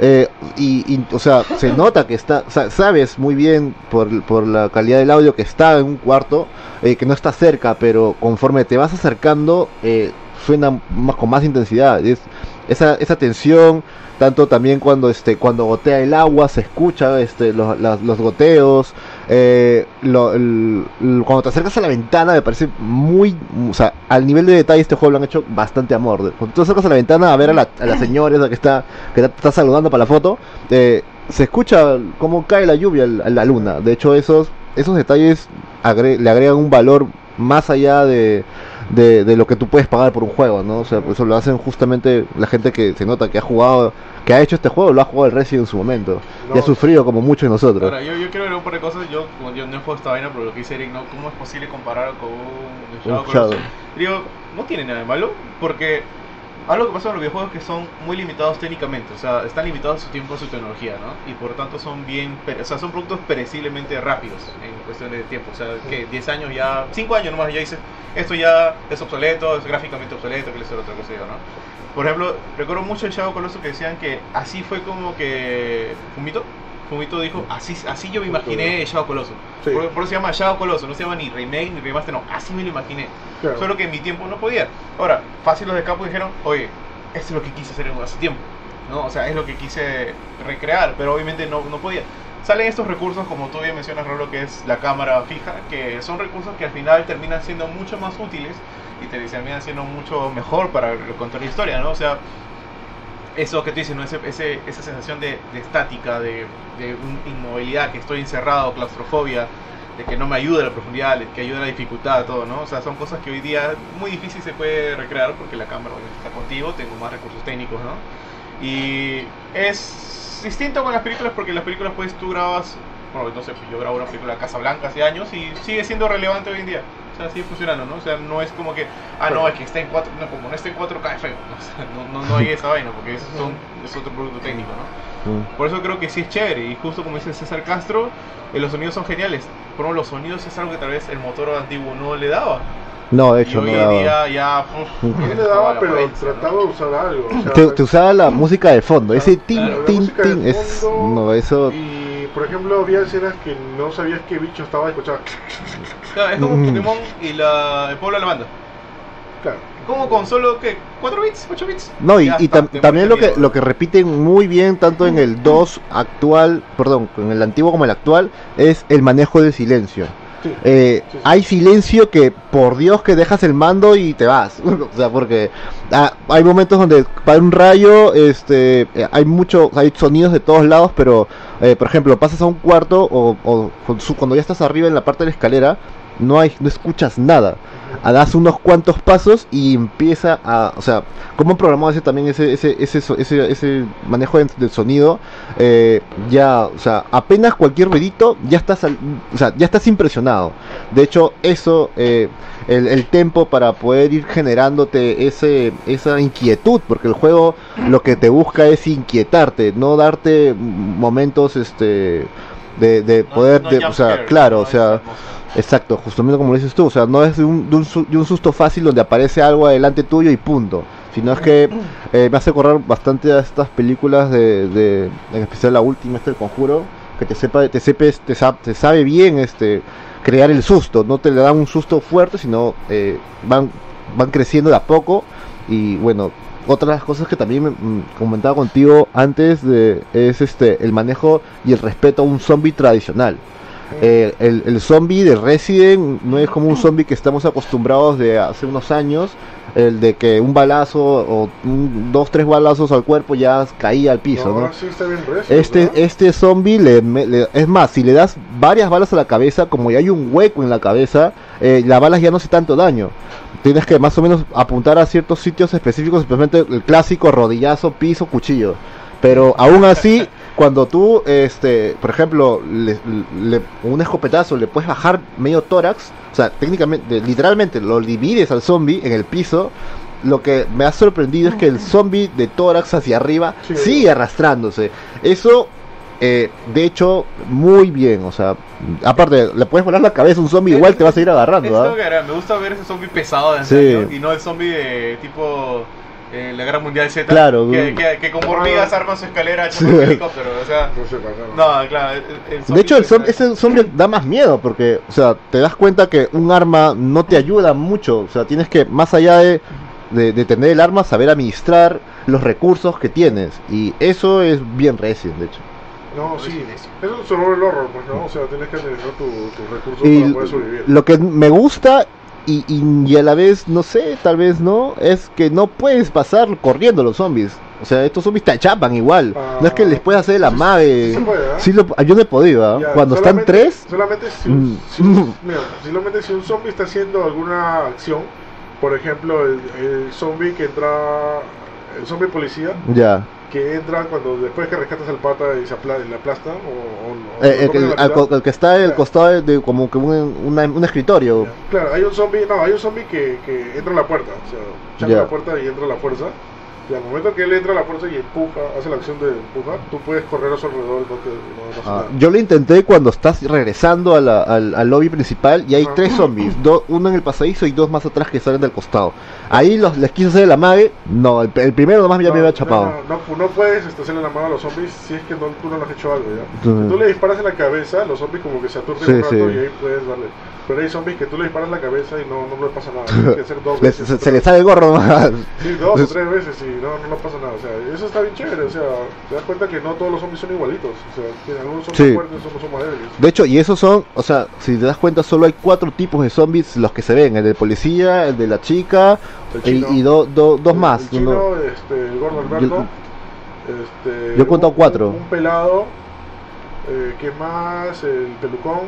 Eh, y, y, o sea, se nota que está, o sea, sabes muy bien por, por la calidad del audio que está en un cuarto, eh, que no está cerca, pero conforme te vas acercando, eh, suena más, con más intensidad. Es, esa, esa tensión, tanto también cuando este cuando gotea el agua se escucha este los, los goteos eh, cuando te acercas a la ventana me parece muy o sea al nivel de detalle este juego lo han hecho bastante amor cuando te acercas a la ventana a ver a la, a la señora esa que está que está saludando para la foto eh, se escucha cómo cae la lluvia la luna. De hecho esos esos detalles le agregan un valor más allá de, de, de lo que tú puedes pagar por un juego, ¿no? O sea, eso lo hacen justamente la gente que se nota que ha jugado, que ha hecho este juego, lo ha jugado el Resident en su momento. Y ha sufrido como muchos de nosotros. Ahora, yo, yo quiero ver un par de cosas. Yo, yo no he jugado esta vaina, pero lo que dice Eric, ¿no? ¿cómo es posible comparar con un Shadow? Digo, no tiene nada de malo, porque algo que pasa con los videojuegos es que son muy limitados técnicamente, o sea, están limitados su tiempo, su tecnología, ¿no? Y por tanto son bien, o sea, son productos pereciblemente rápidos en cuestión de tiempo, o sea, que 10 años ya, 5 años nomás ya dices, esto ya es obsoleto, es gráficamente obsoleto, que le sea otra cosa, ¿no? Por ejemplo, recuerdo mucho el Shadow Colossus que decían que así fue como que Fumito, Fumito dijo, así, así yo me imaginé Shadow Colossus. Sí. Por, por eso se llama Shadow Colossus, no se llama ni remake ni remaster, no, así me lo imaginé. Claro. Solo que en mi tiempo no podía. Ahora, fácil los de Capcom dijeron, oye, esto es lo que quise hacer hace tiempo. ¿no? O sea, es lo que quise recrear, pero obviamente no, no podía. Salen estos recursos, como tú bien mencionas, Rolo, que es la cámara fija, que son recursos que al final terminan siendo mucho más útiles y te terminan siendo mucho mejor para contar la historia, ¿no? O sea, eso que tú dices, ¿no? Ese, ese- esa sensación de, estática, de, inmovilidad, que estoy encerrado, claustrofobia, de que no me ayuda la profundidad, de que ayuda la dificultad, todo, ¿no? O sea, son cosas que hoy día muy difícil se puede recrear porque la cámara está contigo, tengo más recursos técnicos, ¿no? Y es distinto con las películas porque las películas pues tú grabas, bueno, no sé, pues yo grabo una película Casa Blanca hace años y sigue siendo relevante hoy en día. O sea, sigue funcionando, ¿no? O sea, no es como que, ah, no, es que está en 4, no, como no está en 4K es feo. O sea, no, no, no hay esa vaina porque es, son- es otro producto técnico, ¿no? Por eso creo que sí es chévere. Y justo como dice César Castro, eh, los sonidos son geniales. Pero los sonidos es algo que tal vez el motor antiguo no le daba. No, de Y hecho hoy no en daba. día ya. uf, Ujú. Sí ya le estaba daba, la pero potencia, ¿no? trataba de usar algo. o sea, Te, te usaba la música de fondo, ese tin, tin, tin, es... No, eso... Y por ejemplo, había escenas que no sabías qué bicho estaba y escuchaba. Claro, es como Mm. Pokémon y la, el pueblo de la banda. Claro, como con solo que 4 bits, 8 bits. No, y, tam- también lo que, lo que repiten muy bien, tanto en el 2 actual, perdón, en el antiguo como el actual, es el manejo del silencio. Sí. Eh, Sí, sí. Hay silencio que, por Dios, que dejas el mando y te vas. o sea, porque ah, hay momentos donde para un rayo, este, eh, hay mucho, hay sonidos de todos lados, pero, eh, por ejemplo, pasas a un cuarto o, o cuando ya estás arriba en la parte de la escalera, no hay, no escuchas nada. Ah, das unos cuantos pasos y empieza a, o sea, cómo programado ese también ese ese ese ese, ese manejo de- del sonido, eh, ya, o sea, apenas cualquier ruidito ya estás, o sea, ya estás impresionado. De hecho, eso, eh, el, el tempo para poder ir generándote ese esa inquietud, porque el juego lo que te busca es inquietarte, no darte momentos, este, de, de No- poder, no de- o sea, claro, no o sea. Exacto, justamente como lo dices tú, o sea, no es de un, de un, de un susto fácil donde aparece algo adelante tuyo y punto, sino es que eh, me hace correr bastante a estas películas de, de en especial la última, este El Conjuro, que te sepa, te sepes, te, sa- te sabe bien este crear el susto, no te le dan un susto fuerte, sino eh, van, van creciendo de a poco y bueno, otra de las cosas que también mm, comentaba contigo antes de, es este el manejo y el respeto a un zombie tradicional. Eh, el, el zombie de Resident no es como un zombie que estamos acostumbrados de hace unos años, el de que un balazo o un- dos, tres balazos al cuerpo ya caía al piso, No, ¿no? ahora sí está bien recio, Este, ¿verdad? este zombie, le, es más, si le das varias balas a la cabeza, como ya hay un hueco en la cabeza, eh, las balas ya no hace tanto daño. Tienes que más o menos apuntar a ciertos sitios específicos, especialmente el clásico rodillazo, piso, cuchillo. Pero aún así, cuando tú, este, por ejemplo, le, un escopetazo le puedes bajar medio tórax, o sea, técnicamente, literalmente lo divides al zombie en el piso. Lo que me ha sorprendido es que el zombie de tórax hacia arriba Sí. sigue arrastrándose. Eso, eh, de hecho, muy bien. O sea, aparte, le puedes volar la cabeza a un zombie, igual te vas a ir agarrando. Lo que era, me gusta ver ese zombie pesado de Sí. antaño y no el zombie de tipo eh, la Guerra Mundial Z. Claro. Que, que, que como hormigas arma su escalera como un helicóptero. O sea, No no, claro. el- el De hecho, el zombie- zombie, ese zombie da más miedo porque, o sea, te das cuenta que un arma no te ayuda mucho. O sea, tienes que, más allá de, de, de tener el arma, saber administrar los recursos que tienes. Y eso es bien Resident, de hecho. No, sí. Es un survival horror, pues, ¿no? O sea, tienes que administrar tu- tus recursos Y para poder sobrevivir. lo que me gusta y, y- y a la vez, no sé, tal vez no, es que no puedes pasar corriendo los zombies. O sea, estos zombies te achapan igual. no es que les puedas hacer la Sí, mabe. sí lo- yo no he podido, ¿ah? Ya, Cuando están tres, Solamente si, Mm. si un- mira, solamente si un zombie está haciendo alguna acción, por ejemplo, el, el zombie que entra, el zombie policía, ya. que entra cuando después que rescatas al pata y se apla, y le aplasta, o, o- Eh, el, que- al el que está al costado de, como que un, una- un escritorio. Ya. Claro, hay un zombie, no, hay un zombie que, que entra a la puerta, o sea, la puerta y entra a la fuerza. Y al momento que él entra a la fuerza y empuja, hace la acción de empuja, tú puedes correr a su alrededor no te no, Ah, yo lo intenté cuando estás regresando a la- al, al lobby principal y hay Ajá. tres zombies, do- uno en el pasadizo y dos más atrás que salen del costado. Ahí los, les quise hacer el amague, no, el, el primero nomás ya me había chapado. No, no, no puedes hacerle la mano a los zombies si es que no, tú no le has hecho algo ya. Si tú le disparas en la cabeza, los zombies como que se aturden Sí, un rato sí. y ahí puedes darle. Pero hay zombies que tú le disparas la cabeza y no, no le pasa nada. Tienes que hacer dos veces. se, le sale el gorro nomás. Sí, dos o tres veces y no, no, no pasa nada. O sea, eso está bien chévere. O sea, te das cuenta que no todos los zombies son igualitos. O sea, algunos son Sí. más fuertes, otros son más débiles. De hecho, y esos son, o sea, si te das cuenta, solo hay cuatro tipos de zombies los que se ven: el del policía, el de la chica y, y do- do- dos El- más. El chino, uno- este, el gordo Alberto. Yo- este, yo he contado un- cuatro. Un, pelado. Eh, ¿Qué más? El pelucón.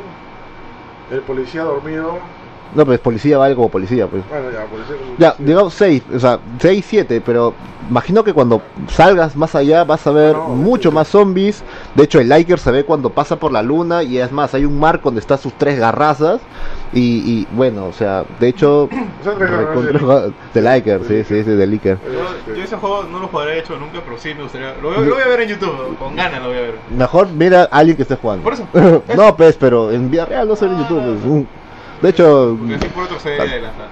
El policía dormido. No, pues policía vale como policía, pues. Bueno, ya, policía. Ya, sí. digamos 6, o sea, 6, 7, pero imagino que cuando salgas más allá vas a ver No, mucho sí. más zombies. De hecho, el Liker se ve cuando pasa por la luna y es más, hay un mar donde están sus tres garrazas. Y, y, bueno, o sea, de hecho, de- Liker, sí, sí, sí, de Liker. Yo, Este, yo ese juego no lo jugaré hecho nunca, pero sí me gustaría. Lo, voy- lo voy a ver en YouTube, con ganas lo voy a ver. Mejor mira a alguien que esté jugando. Por eso. no, pues, pero en vida real no se ve en YouTube. pues. De hecho, Porque así troceder de lanza.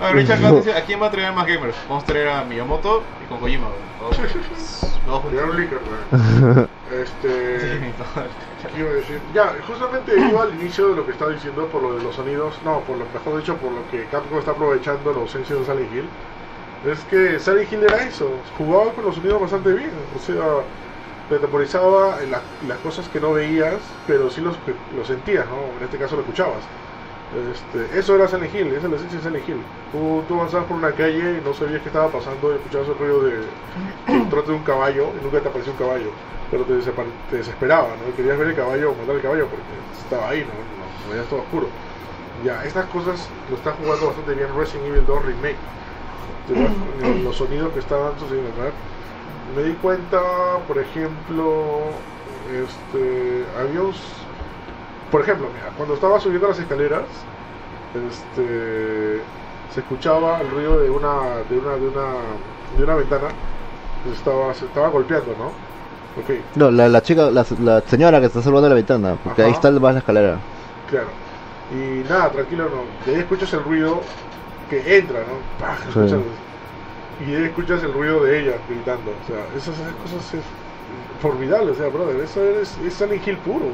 A ver, Richard dice: ¿A quién va a traer más gamers? Vamos a traer a Miyamoto y con Kojima. Todos juntos. Llegaron liquor, güey. Este. Sí, ¿Qué iba a decir? Ya, justamente iba al inicio de lo que estaba diciendo por lo de los sonidos, no, por lo mejor dicho, por lo que Capcom está aprovechando la ausencia de Silent Hill. Es que Silent Hill era eso, jugaba con los sonidos bastante bien, o sea, te temporizaba en la- las cosas que no veías, pero sí los, los sentías, ¿no? En este caso lo escuchabas. Este, eso era Silent Hill, esa es la esencia de Silent Hill. Tú, tú avanzabas por una calle y no sabías qué estaba pasando y escuchabas el ruido de el trote de un caballo y nunca te apareció un caballo, pero te, te desesperaba, ¿no? Y querías ver el caballo o matar el caballo porque estaba ahí, ¿no? No, no veías todo oscuro. Ya, estas cosas lo está jugando bastante bien Resident Evil 2 Remake. Los sonidos que estaban sucediendo, ¿verdad? Me di cuenta, por ejemplo, este, había un... Por ejemplo, mira, cuando estaba subiendo las escaleras, este, se escuchaba el ruido de una, de una, de una, de una ventana. que Estaba, se estaba golpeando, ¿no? Ok, No, la, la chica, la, la señora que está salvando la ventana, porque ahí está más la escalera. Claro. Y nada, tranquilo, no. De ahí escuchas el ruido que entra, ¿no? ¡Pah! Sí. Y de ahí escuchas el ruido de ella gritando. O sea, esas, esas cosas es formidable. O sea, brother, eso es, es Silent Hill puro.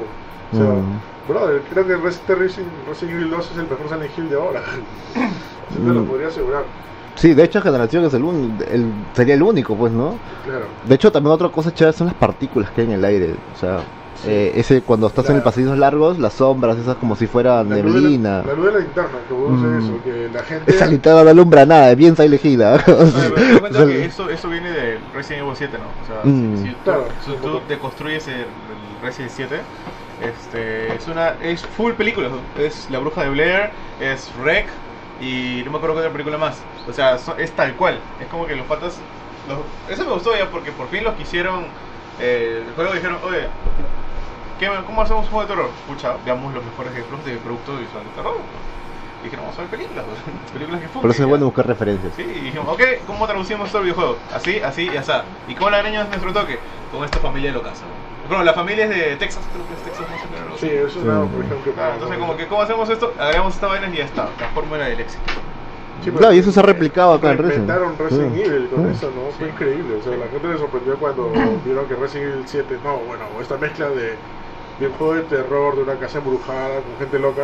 O sea, Mm. brother, creo que Res- Resident Resident Evil 2 es el mejor Silent Hill de ahora. Eso te lo Mm. podría asegurar. Sí, de hecho Generación es el, un- el sería el único, pues, ¿no? Claro. De hecho, también otra cosa chévere son las partículas que hay en el aire. O sea, Sí. eh, ese cuando estás en el pasillos largos, las sombras, esas como si fuera La luz, de neblina. la, la luz de la linterna, que produce Mm. eso, que la gente... Esa linterna no alumbra nada, es bien Silent Hill, ¿ah? No, pero que eso, eso viene del Resident Evil 7, ¿no? O sea, Mm. si, si tú, Claro, si tú te construyes el, el Resident 7, este, es una es full película. Es La Bruja de Blair, es Rec y no me acuerdo qué otra película más. O sea, so- es tal cual. Es como que los patas... los- eso me gustó ya porque por fin los quisieron... Eh, el juego dijeron, oye, ¿qué, ¿cómo hacemos un juego de terror? Escucha, veamos los mejores ejemplos de producto visual de terror. Y dijeron, vamos a ver películas. películas que Por eso es bueno buscar referencias. Sí, y dijimos, ok, ¿cómo traducimos esto al videojuego? Así, así y así. ¿Y cómo le agreñamos nuestro toque? Con esta familia de locas. Bueno, la familia es de Texas, creo que es Texas, no sé, pero no Sí, sé. eso es una, Sí. por ejemplo, Ah, entonces, como que, ¿cómo hacemos esto? Agregamos esta vaina y ya está. La fórmula del éxito. Sí, Claro, y eso se ha replicado acá en Resident. Inventaron Resident Sí. Evil con Sí. eso, ¿no? Fue Sí. increíble. O sea, la gente le sorprendió cuando vieron que Resident Evil 7, no, bueno, esta mezcla de, de un juego de terror, de una casa embrujada con gente loca,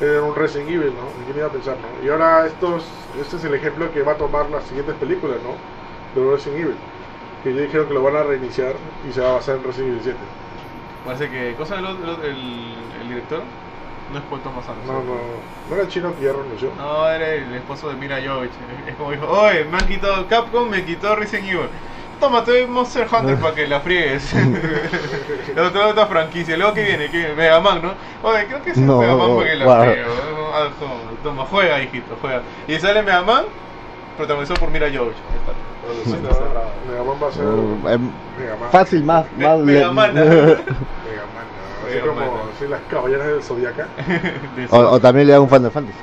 era un Resident Evil, ¿no? ¿Quién iba a pensar, no? Y ahora estos, este es el ejemplo que va a tomar las siguientes películas, ¿no? De Resident Evil. Que ya dijeron que lo van a reiniciar y se va a basar en Resident Evil 7. Parece que. ¿Cosa del el, el director? No es Paul Thomas Anderson. No, no, no era el chino que ya renunció. No, era el esposo de Mira Jovovich. Es como dijo, oye, me han quitado Capcom, me quitó Resident Evil. Toma, te doy Monster Hunter para que la friegues. Luego te doy otra franquicia. Luego que viene, que Mega Man, ¿no? Oye, creo que es No, Mega Man para que la wow. friegue. Ah, toma, Toma, juega, hijito, juega. Y sale Mega Man, protagonizado por Mira Jovovich. Pero sí, Cuenta no, cerrada. Mega Man va a ser Uh, fácil, más. más Mega Man. Mega Man, ¿no? así como así las caballeras del Zodiaca. De o, o también le da un Final Fantasy.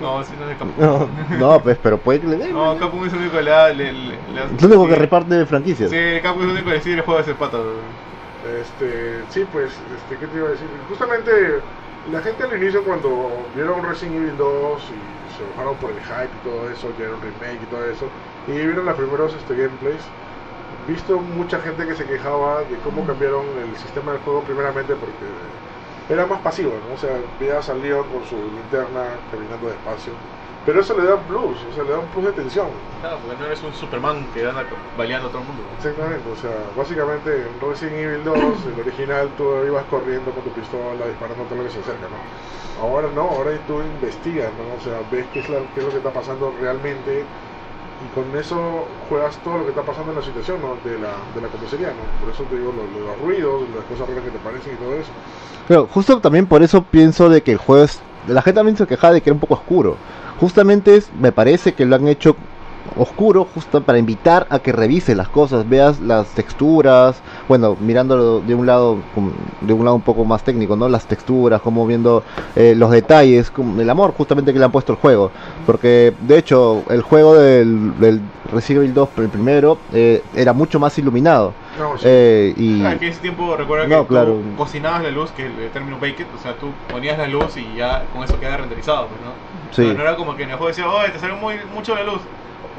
No, si no es de Capcom. No, no, pues, pero puede que le den. No, Capcom es el único que le da. Le, le, le- Es lo único que reparte franquicias. Sí, Capcom es el único que le sigue el juego de ese pato. Este, sí, pues, este, ¿qué te iba a decir? Justamente la gente al inicio cuando vieron Resident Evil 2 y se bajaron por el hype y todo eso, que era un remake y todo eso, y vieron los primeros este, gameplays, visto mucha gente que se quejaba de cómo cambiaron el sistema del juego primeramente porque era más pasivo, ¿no? O sea, al Leon con su linterna caminando despacio. Pero eso le da un plus, o sea, le da un plus de tensión. Claro, porque no eres un Superman que anda baleando a todo el mundo. Exactamente, o sea, básicamente en Resident Evil 2, el original, tú ibas corriendo con tu pistola disparando a todo lo que se acerca, ¿no? Ahora no, ahora tú investigas, ¿no? O sea, ves qué es, la- qué es lo que está pasando realmente y con eso juegas todo lo que está pasando en la situación, ¿no? De la, de la comisaría, ¿no? Por eso te digo lo- lo- los ruidos, las cosas raras que te parecen y todo eso. Pero justo también por eso pienso de que el juego es... La gente también se quejaba de que era un poco oscuro. Justamente es, me parece que lo han hecho oscuro justo para invitar a que revises las cosas, veas las texturas, bueno, mirándolo de un lado de un lado un poco más técnico, ¿no? Las texturas, como viendo eh, los detalles, como el amor justamente que le han puesto el juego, porque de hecho el juego del, del Resident Evil 2, el primero, eh, era mucho más iluminado No, sí. eh, y Ah, que ese tiempo recuerda que No, tú claro. cocinabas la luz, que es el término baked, o sea, tú ponías la luz y ya con eso queda renderizado, pues, ¿no? Sí. No, no era como que en el juego decía, oye, te salió muy, mucho la luz.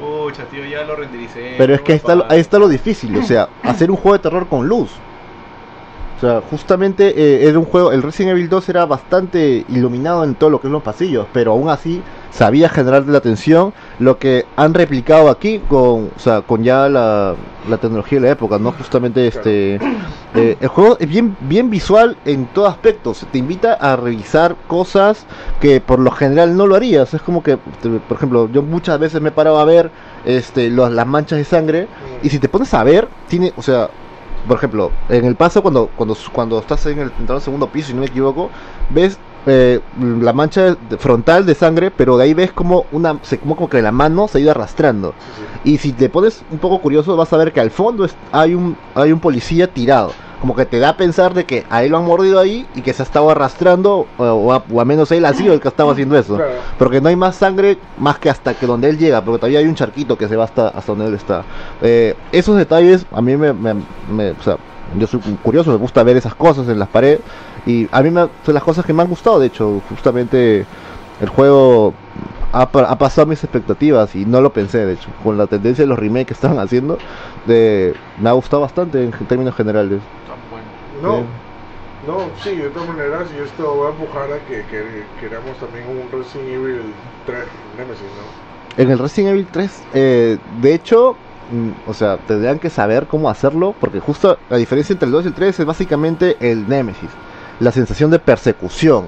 Pucha, tío, ya lo rendericé. Pero es que ahí está, lo- pasa". ahí está lo difícil, o sea, hacer un juego de terror con luz. O sea, justamente eh, era un juego, el Resident Evil 2 era bastante iluminado en todo lo que es los pasillos, pero aún así sabía generar la atención, lo que han replicado aquí con, o sea, con ya la, la tecnología de la época, ¿no? Justamente este eh, el juego es bien, bien visual en todo aspecto, te invita a revisar cosas que por lo general no lo harías, es como que, por ejemplo, yo muchas veces me he parado a ver este, los- las manchas de sangre y si te pones a ver, tiene, o sea, por ejemplo, en el paso cuando cuando cuando estás en el, entrando al segundo piso, si no me equivoco, ves eh, la mancha frontal de sangre, pero de ahí ves como una se como, como que la mano se ha ido arrastrando. Sí, sí. Y si te pones un poco curioso, vas a ver que al fondo es- hay un hay un policía tirado. Como que te da a pensar de que a él lo han mordido ahí y que se ha estado arrastrando, o, o a, o a menos él ha sido el que estaba haciendo eso. Claro. Porque no hay más sangre más que hasta que donde él llega, porque todavía hay un charquito que se va hasta, hasta donde él está. Eh, esos detalles a mí me, me- me- o sea, yo soy curioso, me gusta ver esas cosas en las paredes y a mí me, son las cosas que me han gustado, de hecho, justamente el juego ha, ha pasado mis expectativas y no lo pensé, de hecho, con la tendencia de los remakes que estaban haciendo, de, me ha gustado bastante en términos generales. No, Sí. no, sí, de todas maneras, y esto va a empujar a que, que queramos también un Resident Evil 3 Nemesis, ¿no? En el Resident Evil 3, eh, de hecho, mm, o sea, tendrían que saber cómo hacerlo, porque justo la diferencia entre el 2 y el 3 es básicamente el Nemesis, la sensación de persecución.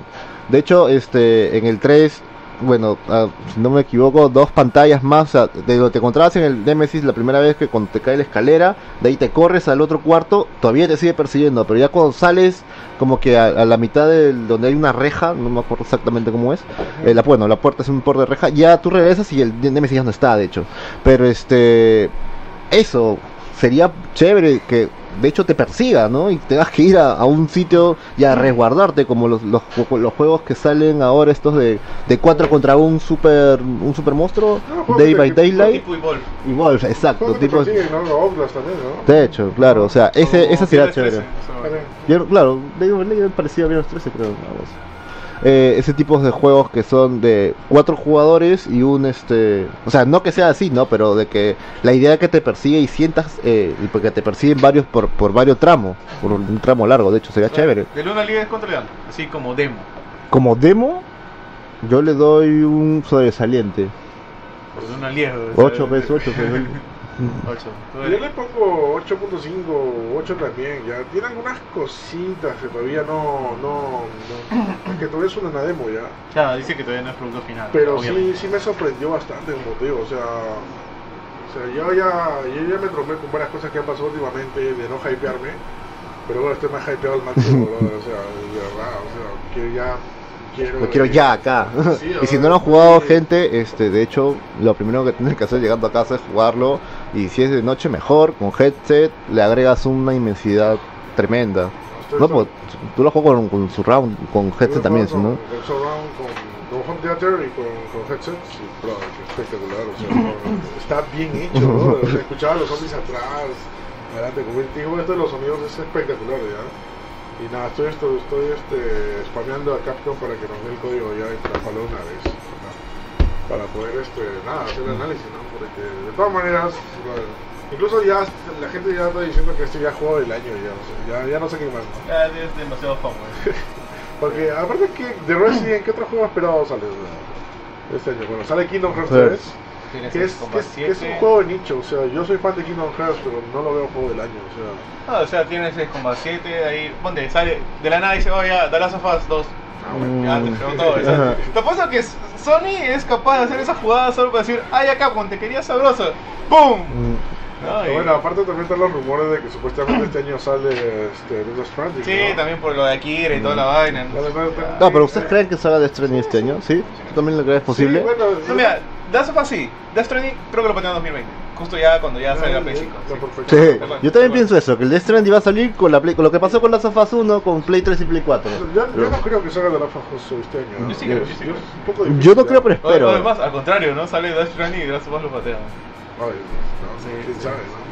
De hecho, este, en el 3, bueno, ah, si no me equivoco, dos pantallas más, o sea, que te encontrabas en el Nemesis la primera vez que cuando te cae la escalera, de ahí te corres al otro cuarto, todavía te sigue persiguiendo, pero ya cuando sales como que a, a la mitad de donde hay una reja, no me acuerdo exactamente cómo es, eh, la, bueno, la puerta es un por de reja, ya tú regresas y el Nemesis ya no está, de hecho. Pero este, eso, sería chévere que de hecho te persiga, ¿no? Y tengas que ir a, a un sitio y a resguardarte, como los, los, los juegos que salen ahora, estos de, de 4 contra un super, un super monstruo, No, Day by Daylight, Tipo Evolve. y Wolf, exacto, tipo, persiguen, ¿no? Los también, ¿no? de hecho, claro, o sea, ese, esa será Viernes 13, chévere. claro, Day by Daylight parecía bien los 13, creo. Eh, ese tipo de juegos que son de cuatro jugadores y un este o sea no que sea así no pero de que la idea que te persigue y sientas eh, y porque te persiguen varios por, por varios tramos por un tramo largo de hecho sería chévere. De Luna Liga es contra León, así como demo. como demo yo le doy un sobresaliente. Por Luna Liga. 8 veces 8 8. Yo le pongo 8.5, 8 también, ya. Tiene algunas cositas que todavía no, no, no que todavía es una demo ya. Claro, dice que todavía no es producto final. Pero obviamente. sí, sí me sorprendió bastante, como te digo, o sea, o sea yo ya, yo ya me tromé con varias cosas que han pasado últimamente de no hypearme, pero bueno, estoy más hypeado al máximo, brother, o sea, de verdad, o sea, quiero ya, quiero... lo quiero ya acá Sí, y si no lo han jugado sí. gente este de hecho lo primero que tienes que hacer llegando a casa es jugarlo y si es de noche mejor con headset le agregas una inmensidad tremenda No, pues tú lo juegas con, con surround, con Yo headset también, juego ¿no? Con, con surround, con, con home theater y con, con headset, sí, bro, espectacular, o sea, no, está bien hecho, bro, o sea, escuchaba los zombies atrás, adelante, como digo, esto de los sonidos es espectacular, ya. Y nada, estoy, estoy, estoy este, spameando a Capcom para que nos dé el código ya Trapalo una vez. Para poder, este, nada, hacer el análisis, ¿no? Porque de todas maneras, bueno, incluso ya la gente ya está diciendo que este ya es juego del año, ya, o sea, ya, ya no sé qué más, ¿no? Ya es demasiado fan, güey. Porque aparte que de Resident, ¿qué otro juego esperado sale este año? Bueno, sale Kingdom Hearts Hearts. 3, Tienes que es, que, es, que es un juego de nicho, o sea, yo soy fan de Kingdom Hearts, pero no lo veo juego del año, o sea... Ah, o sea, tienes 6,7 ahí. Ponte, sale de la nada y dice, oh ya, The Last of Us 2. Ah, bueno. Ya te Mm. apuesto que Sony es capaz de hacer esa jugada solo para decir, ay, acá, cuando te quería sabroso. ¡Pum! Mm, ¿No? Y- Bueno, aparte también están los rumores de que supuestamente este año sale este, Death Stranding, Sí, ¿no? también por lo de Akira y toda la vaina. Vale, vale, vale. No, pero ¿ustedes creen que salga de Stranding este año? ¿Sí? ¿Tú también lo crees posible? Sí, bueno, No, mira, The Last of Us sí. Death Stranding creo que lo patean en 2020. Justo ya cuando ya salga Play 5. Está sí. yo también pienso eso, que el Death Stranding va a salir con, la Play- con lo que pasó con las of Us 1 con Play 3 y Play 4. Yo, yo no creo que salga de la Fajoso este año. ¿no? Yo sí creo, yo sí Yo- creo. un poco difícil, Yo no ¿ya? creo, pero espero. Además, al contrario, ¿no? Sale Death Stranding y Last of Us lo patean. Ay, no, Sí, quién sí. sabe, ¿no?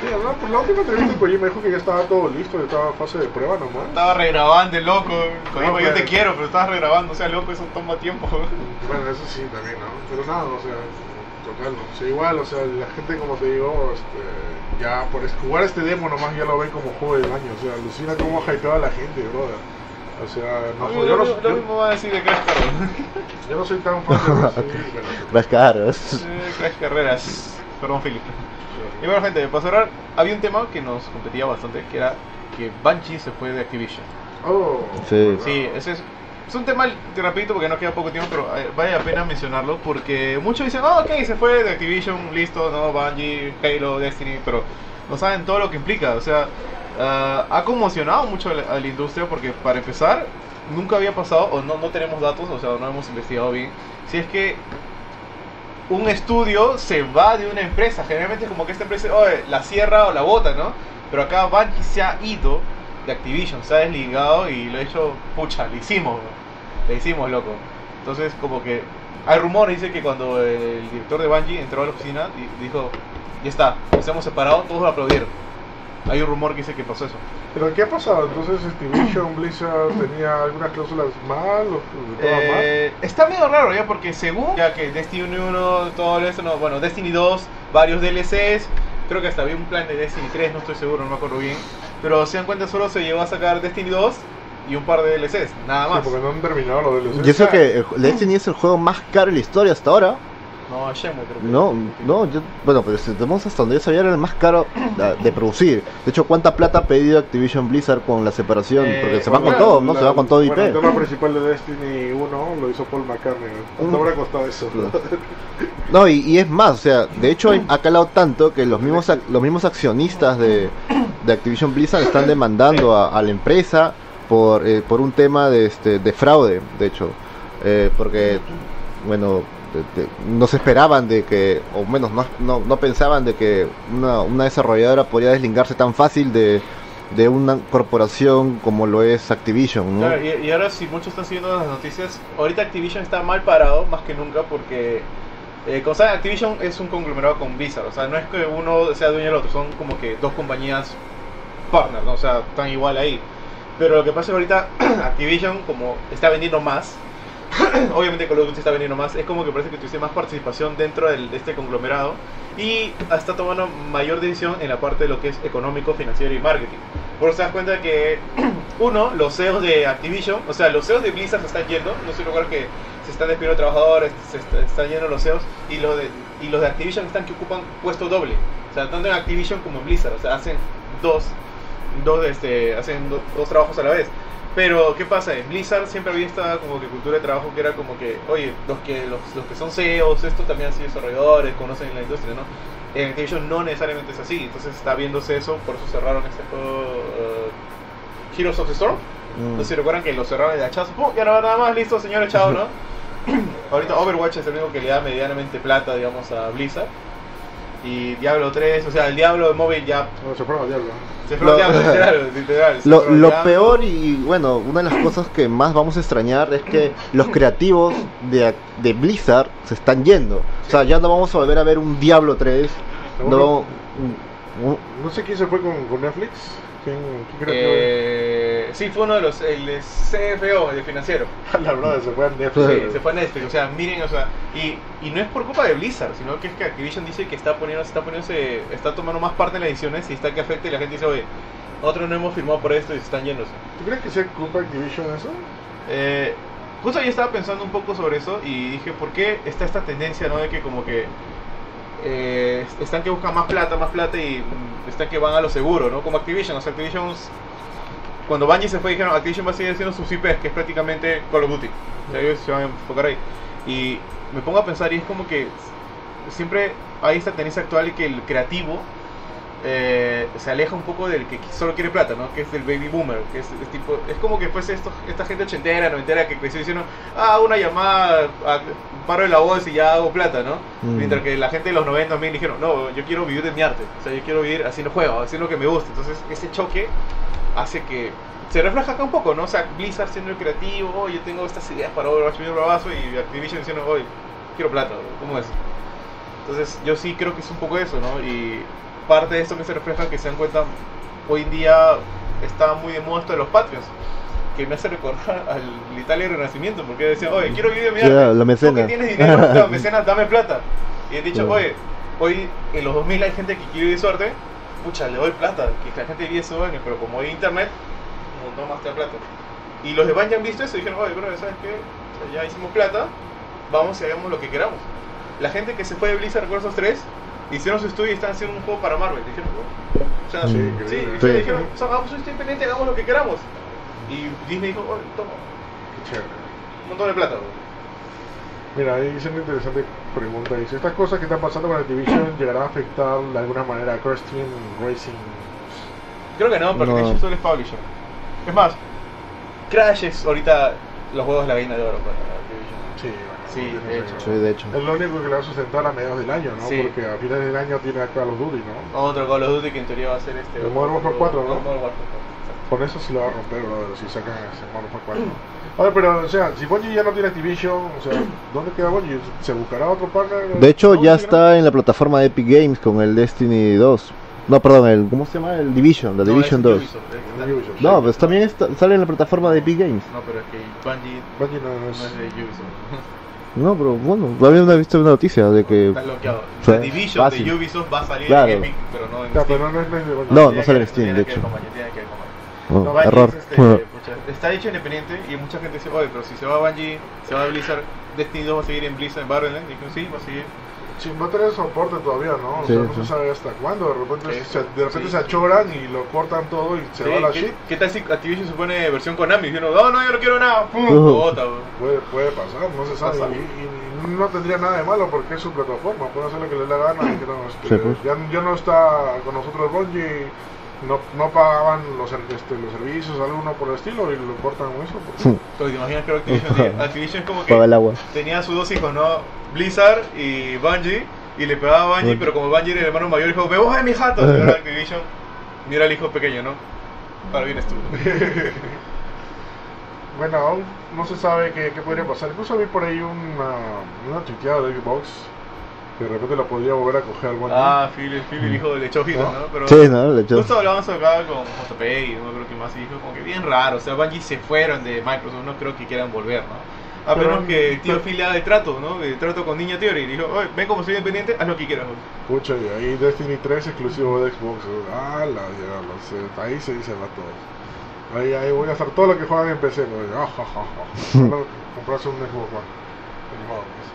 Sí, no, por la última entrevista de Kojima dijo que ya estaba todo listo, que estaba en fase de prueba nomás. Estaba regrabando loco. Kojima, No, yo te pues. quiero, pero estabas regrabando. O sea, loco, eso toma tiempo. Bueno, eso sí, también, ¿no? Pero nada, o sea, total, ¿no? O sea, igual, o sea, la gente, como te digo, este, ya por jugar este demo nomás ya lo ven como juego del año. O sea, alucina cómo ha hypeado a la gente, brother. O sea, no, Lo, yo, no, lo- lo yo- mismo va a decir de Crash Carreras. yo no soy tan fan de sí, bueno, Crash Cars. Eh, Crash Carreras. Perdón, Philip. Y bueno, gente, para cerrar, había un tema que nos competía bastante, que era que Bungie se fue de Activision. Oh, Sí. Sí, ese es, es un tema de rapidito porque no queda poco tiempo, pero eh, vale la pena mencionarlo porque muchos dicen, oh, ok, se fue de Activision, listo, no, Bungie, Halo, Destiny, pero no saben todo lo que implica. O sea, ah, ha conmocionado mucho a la, industria porque para empezar, nunca había pasado, o no, no tenemos datos, o sea, no hemos investigado bien, si es que un estudio se va de una empresa. Generalmente es como que esta empresa la cierra o la bota, ¿no? Pero acá Bungie se ha ido de Activision, se ha desligado y lo ha hecho, pucha, le hicimos, le hicimos, loco. Entonces, como que hay rumores, dice que cuando el director de Bungie entró a la oficina, di- dijo, ya está, nos hemos separado, todos lo aplaudieron. Hay un rumor que dice que pasó eso. Pero ¿qué ha pasado? Entonces Activision Blizzard tenía algunas cláusulas mal o todas mal. Eh, está medio raro ya porque según ya que Destiny 1, todo eso, no, bueno, Destiny 2, varios DLCs, creo que hasta había un plan de Destiny 3, no estoy seguro, no me acuerdo bien, pero si dan cuenta solo se llegó a sacar Destiny 2 y un par de DLCs, nada Sí, más. porque no han terminado los DLCs. Y eso que el Destiny es el juego más caro en la historia hasta ahora. No, Shenmue creo que. No, no, yo, bueno, pero si tenemos hasta donde yo sabía era el más caro de, de producir. De hecho, ¿cuánta plata ha pedido Activision Blizzard con la separación? Eh, Porque se van Bueno, con todo, ¿no? la- Se van con todo IP. Bueno, el tema principal de Destiny 1 lo hizo Paul McCartney. ¿Cuánto Mm. habrá costado eso? No, y, y es más, o sea, de hecho ha calado tanto que los mismos ac- los mismos accionistas de, de Activision Blizzard están demandando a, a la empresa por, eh, por un tema de, este, de fraude, de hecho, Eh, porque, bueno, no se esperaban de que, o menos no, no, no pensaban de que una, desarrolladora podría deslingarse tan fácil de, de una corporación como lo es Activision, ¿no? Y, ahora si muchos están siguiendo las noticias, ahorita Activision está mal parado más que nunca porque, eh, Activision es un conglomerado con Blizzard, o sea, no es que uno sea dueño del otro, son como que dos compañías partners, ¿no? o sea, están igual ahí. Pero lo que pasa es que ahorita Activision, como está vendiendo más, obviamente Call of Duty está vendiendo más, es como que parece que tuviese más participación dentro del- de este conglomerado. Y está tomando mayor decisión en la parte de lo que es económico, financiero y marketing. Por eso te das cuenta que, uno, los CEOs de Activision, o sea, los CEOs de Blizzard se están yendo, no sé lugar que se están despidiendo trabajadores, se est- están yendo los CEOs, y los de, y los de Activision están que ocupan puesto doble, o sea, tanto en Activision como en Blizzard, o sea, hacen dos, dos, este, hacen do- dos trabajos a la vez. Pero, ¿qué pasa? En Blizzard siempre había esta como que cultura de trabajo que era como que, oye, los que, los, los que son CEOs, esto también han sido desarrolladores, conocen la industria, ¿no? En Activision no necesariamente es así, entonces está viéndose eso, por eso cerraron este juego uh, Heroes of the Storm. Mm. No sé si recuerdan que lo cerraron de hachazo, ¡pum! ya no va nada más, listo, señores, chao, ¿no? Ahorita Overwatch es el único que le da medianamente plata, digamos, a Blizzard. Y Diablo 3, o sea, el Diablo de móvil ya No, se fueron al diablo. se fue al Lo- Diablo, literal, literal. se Lo, Diablo. peor y bueno, una de las cosas que más vamos a extrañar es que los creativos de, de Blizzard se están yendo. O sea, ya no vamos a volver a ver un Diablo 3. No, un- un- No sé quién se fue con, con Netflix. ¿Quién, quién creo que Eh, sí, fue uno de los, el de CFO, el de financiero. La verdad, se fue a Netflix. Sí, se fue a Netflix, o sea, miren, o sea, y, y no es por culpa de Blizzard, sino que es que Activision dice que está poniendo, está poniéndose, está tomando más parte en las ediciones y está que afecta y la gente dice, oye, nosotros no hemos firmado por esto y se están yéndose. ¿Tú crees que sea culpa de Activision eso? Eh, justo yo estaba pensando un poco sobre eso y dije, ¿por qué está esta tendencia, no? De que como que eh, están que buscan más plata, más plata y están que van a lo seguro, ¿no? Como Activision, o sea, Activision, cuando Bungie se fue dijeron, Activision va a seguir haciendo sus IPs, que es prácticamente Call of Duty. O sea, ellos se van a enfocar ahí. Y me pongo a pensar y es como que siempre hay esta tendencia actual de que el creativo eh, se aleja un poco del que solo quiere plata, ¿no? Que es el baby boomer, que es, es tipo, es como que fuese esto, esta gente ochentera, noventera que creció diciendo, ah, una llamada, ah, paro de la voz y ya hago plata, ¿no? Mm. Mientras que la gente de los 90 también dijeron, no, yo quiero vivir de mi arte, o sea, yo quiero vivir haciendo juegos, haciendo lo que me gusta. Entonces, ese choque hace que se refleja acá un poco, ¿no? O sea, Blizzard siendo el creativo, oh, yo tengo estas ideas para Overwatch, un bravazo, y Activision diciendo, oye, quiero plata, ¿cómo es? Entonces, yo sí creo que es un poco eso, ¿no? Y parte de esto que se refleja, que se dan cuenta, hoy en día está muy de moda esto de los Patreons. Que me hace recordar al Italia Renacimiento, porque decían, oye, quiero vivir de mi arte. la Tú que tienes dinero, no, mecenas, dame plata. Y he dicho, oye, hoy en los 2000 hay gente que quiere vivir de su arte, pucha, le doy plata, que la gente vive su año, pero como hay internet, no, no más te da plata. Y los de Bungie han visto eso y dijeron, oye, bro, ¿sabes qué? O sea, ya hicimos plata, vamos y hagamos lo que queramos. La gente que se fue de Blizzard con esos tres, hicieron su estudio y están haciendo un juego para Marvel. Dijeron, "Oh". o sea, Sí, sí, increíble. sí, Sí. dijeron, "O sea, hagamos un estudio independiente, hagamos lo que queramos. Y Disney dijo, oye, toma, Qué chévere. un montón de plata. bro. Mira, ahí dice una interesante pregunta. Dice, ¿estas cosas que están pasando con Activision llegarán a afectar de alguna manera a Crash Team Racing? Creo que no, porque No. Activision solo es publisher. Es más, Crash es ahorita los juegos de la gallina de oro para Activision. Sí, bueno, Sí, no de hecho. Sí, de hecho. Es lo único que le va a sustentar a mediados del año, ¿no? Sí. Porque a finales del año tiene a Call of Duty, ¿no? Otro Call of Duty que en teoría va a ser este. El Modern Warfare 4, ¿no? Modern Warfare 4, exacto. Con eso sí lo va a romper, brother, si sacan ese 4. A ver, pero, o sea, si Bungie ya no tiene Activision, o sea, ¿dónde queda Bungie? ¿Se buscará otro partner? De hecho, ya ¿Sí, está en la plataforma de Epic Games con el Destiny 2. No, perdón, el ¿cómo se llama? El Division, la No, Division es 2. Ubisoft, es- no? Ubisoft, No, sí. pues también está- sale en la plataforma de Epic Games. No, pero es que Bungie Bungie no, no no es... es de Ubisoft. No, pero bueno, todavía no he visto una noticia de que... Está bloqueado. Sí, La Division fácil. de Ubisoft va a salir Claro. en Epic, pero no en Ya, Steam. pero no, no es no es. No, sale en Steam, de que hecho. ver No, Bungie error. es, este, pucha, está hecho independiente y mucha gente dice, oye, pero si se va a Bungie, se va a Blizzard, Destiny 2 va a seguir en Blizzard, en Battle.net. Dijeron, sí, va a seguir. Sí, va a tener soporte todavía, ¿no? O Sí, sea, no sí. se sabe hasta cuándo. De repente, Sí, se, de repente sí. se achoran y lo cortan todo y se Sí, va la ¿qué, shit. ¿Qué tal si Activision se pone versión Konami? Diciendo, no, no, yo no quiero nada, pum, bota. Puede, puede pasar, no se sabe. Y, y no tendría nada de malo porque es su plataforma. Puede hacer lo que le dé la gana. y que no, este, Sí, pues. ya, ya no está con nosotros Bungie. No, no pagaban los, este, los servicios, alguno por el estilo, y lo cortan eso. pues. Pero te imaginas que Activision, es como Paga que el agua. tenía sus dos hijos, ¿no? Blizzard y Bungie, y le pegaba a Bungie, pero como Bungie era el hermano mayor, dijo, me voy a mi jato. Y ahora Activision, mira al hijo pequeño, ¿no? Ahora vienes tú. Bueno, aún no se sabe qué, qué podría pasar. Incluso vi por ahí una, una tuiteada de Xbox que de repente la podría volver a coger al Bungie. Ah, Phil, Phil, el hijo de Lechojito, ¿No? ¿no? Pero Sí, no. Justo hablábamos acá con JP y no creo que más y dijo como que bien raro, o sea, Bungie se fueron de Microsoft, no creo que quieran volver, ¿no? A Pero- menos que el tío pero- Phil le haga de trato, ¿no? De trato con Niña Theory y dijo, oye, ven como soy independiente, haz lo que quieras. güey". Pucha, y ahí Destiny 3 exclusivo de Xbox. Ah, la diablo, ahí se dice va todo. Ahí, ahí voy a hacer todo lo que juegan en PC. Pues. Ah, ja, ja, ja. Comprarse un Xbox One. Ni modo, pues.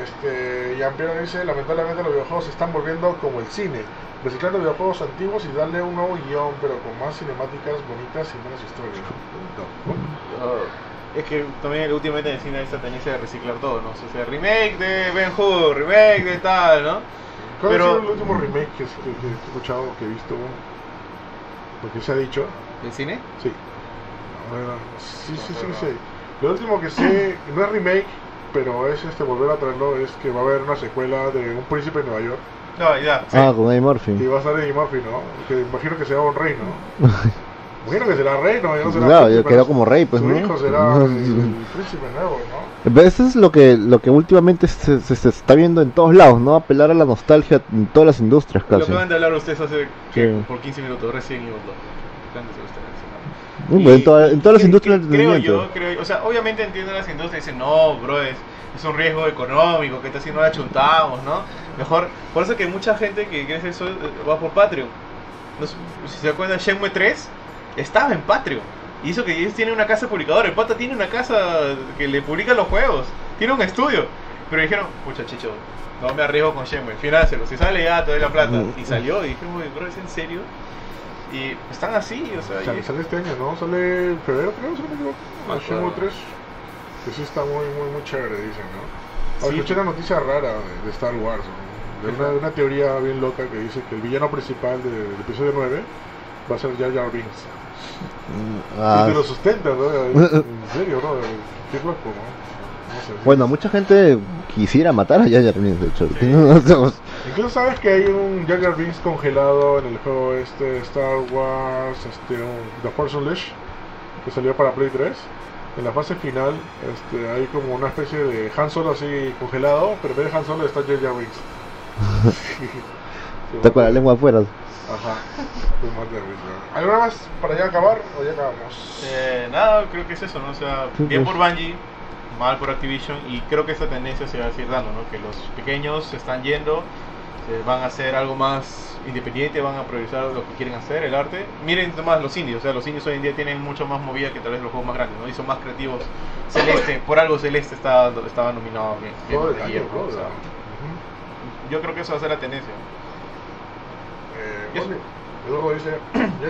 Este, y Ampiero dice, lamentablemente los videojuegos se están volviendo como el cine, reciclando videojuegos antiguos y darle un nuevo guion, pero con más cinemáticas bonitas y menos historias. Es que también últimamente en el cine hay esta tendencia de reciclar todo, ¿no? O sea, remake de Ben Hur, remake de tal, ¿no? ¿Cuál Pero- ha sido el último remake que, que- que he escuchado, que he visto? Porque se ha dicho. ¿Del cine? Sí. Ver, sí, sí, sí, sí. Lo último que sé, no es remake, pero es este volver a traerlo, es que va a haber una secuela de Un Príncipe en Nueva York. No, ya. sí. Ah, con Eddie Y Murphy. va a estar Eddie Murphy, ¿no? Que imagino que será un rey, ¿no? imagino que será rey, ¿no? Ya no será Claro, príncipe, quedó como rey, pues, Su ¿no? hijo será el, el príncipe nuevo, ¿no? Pero Eso es lo que, lo que últimamente se, se- se está viendo en todos lados, ¿no? Apelar a la nostalgia en todas las industrias Lo casi. acaban de hablar ustedes hace ¿qué? Sí. por 15 minutos, recién y Acaban de hacer ustedes, en, Y- toda- en todas las industrias del Creo yo, creo yo. O sea, obviamente entiendo las industrias dicen, no, bro, es, es un riesgo económico, que así no la chuntamos, ¿no? Mejor, por eso que mucha gente que quiere hacer eso eh, va por Patreon. No si se acuerdan, Shenmue 3 estaba en Patreon. Y eso que ellos tienen una casa publicadora. El pata tiene una casa que le publica los juegos. Tiene un estudio. Pero dijeron, pucha chicho, no me arriesgo con Shenmue. Financialo. Si sale ya, te doy la plata. Y salió. Y dije, "Uy, bro, ¿es en serio? Y están así, o sea. Sale, y- sale este año, ¿no? Sale en febrero, creo, si no me equivoco. Me El Shenmue acuerdo. 3. Que sí está muy, muy, muy chévere, dicen, ¿no? Ah, Sí. Escuché una noticia rara de, de Star Wars, ¿no? de una, de una teoría bien loca que dice que el villano principal de- del episodio 9 va a ser Jar Jar Binks. Mm, Y ah, te lo sustenta, ¿no? En serio, ¿no? Qué loco, ¿no? No sé. bueno, mucha gente quisiera matar a Jar Jar Binks, de hecho. O Incluso sabes que hay un Jar Jar Binks congelado en el juego este Star Wars, este, un- The Force Unleashed, que salió para Play 3. En la fase final este, hay como una especie de Han Solo así congelado, pero en vez de Han Solo está Jar Jar Binks. Sí. Está con la lengua afuera. Ajá. ¿Alguna más para ya acabar o ya acabamos? Eh, nada, creo que es eso, ¿no? O sea, bien por Bungie, mal por Activision, y creo que esta tendencia se va a seguir dando, ¿no? Que los pequeños se están yendo Se van a hacer algo más independiente, van a priorizar lo que quieren hacer, el arte. Miren más los indios, o sea, los indios hoy en día tienen mucho más movida que tal vez los juegos más grandes, ¿no? Y son más creativos. Celeste, por algo Celeste estaba, estaba nominado bien, ayer, o sea. Yo creo que eso va a ser la tendencia. Eh, Eduardo dice,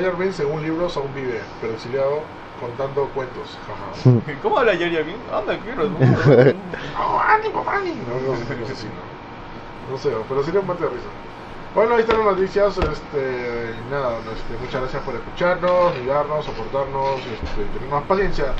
Jar Binks según libros aún vive, pero exiliado contando cuentos. Jaja. ¿Cómo habla Jar Binks? Anda, quiero. ¿no? ¡Oh, ánimo, ánimo! No, no, sé, no sé si no. No sé, pero sería un mate de risa. Bueno, ahí están las noticias. Este, nada, este, muchas gracias por escucharnos, ayudarnos, soportarnos, este, tener más paciencia.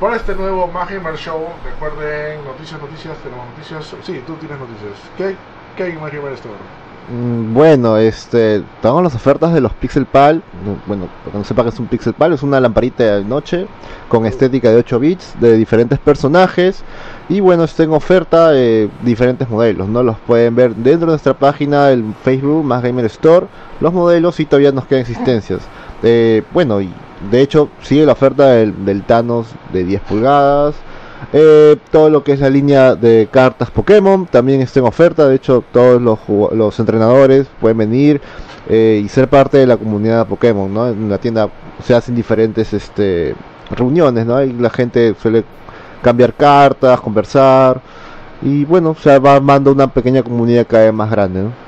Para este nuevo Magimer Show, recuerden, noticias, noticias, tenemos noticias. Sí, tú tienes noticias. ¿Qué qué hay Magimer Store? Mm, Bueno, este, tenemos las ofertas de los Pixel Pal. No, Bueno, para que no sepa que es un Pixel Pal, es una lamparita de noche con estética de 8 bits de diferentes personajes. Y bueno, está en oferta eh, diferentes modelos, ¿no? Los pueden ver dentro de nuestra página, el Facebook, Más Gamer Store. Los modelos y todavía nos quedan existencias. Eh, bueno, y de hecho sigue la oferta del, del Thanos de 10 pulgadas. Eh, todo lo que es la línea de cartas Pokémon también está en oferta. De hecho, todos los, los entrenadores pueden venir eh, y ser parte de la comunidad Pokémon. ¿no? En la tienda se hacen diferentes este, reuniones. ¿no? Y la gente suele cambiar cartas, conversar. Y bueno, se va armando una pequeña comunidad cada vez más grande. ¿no?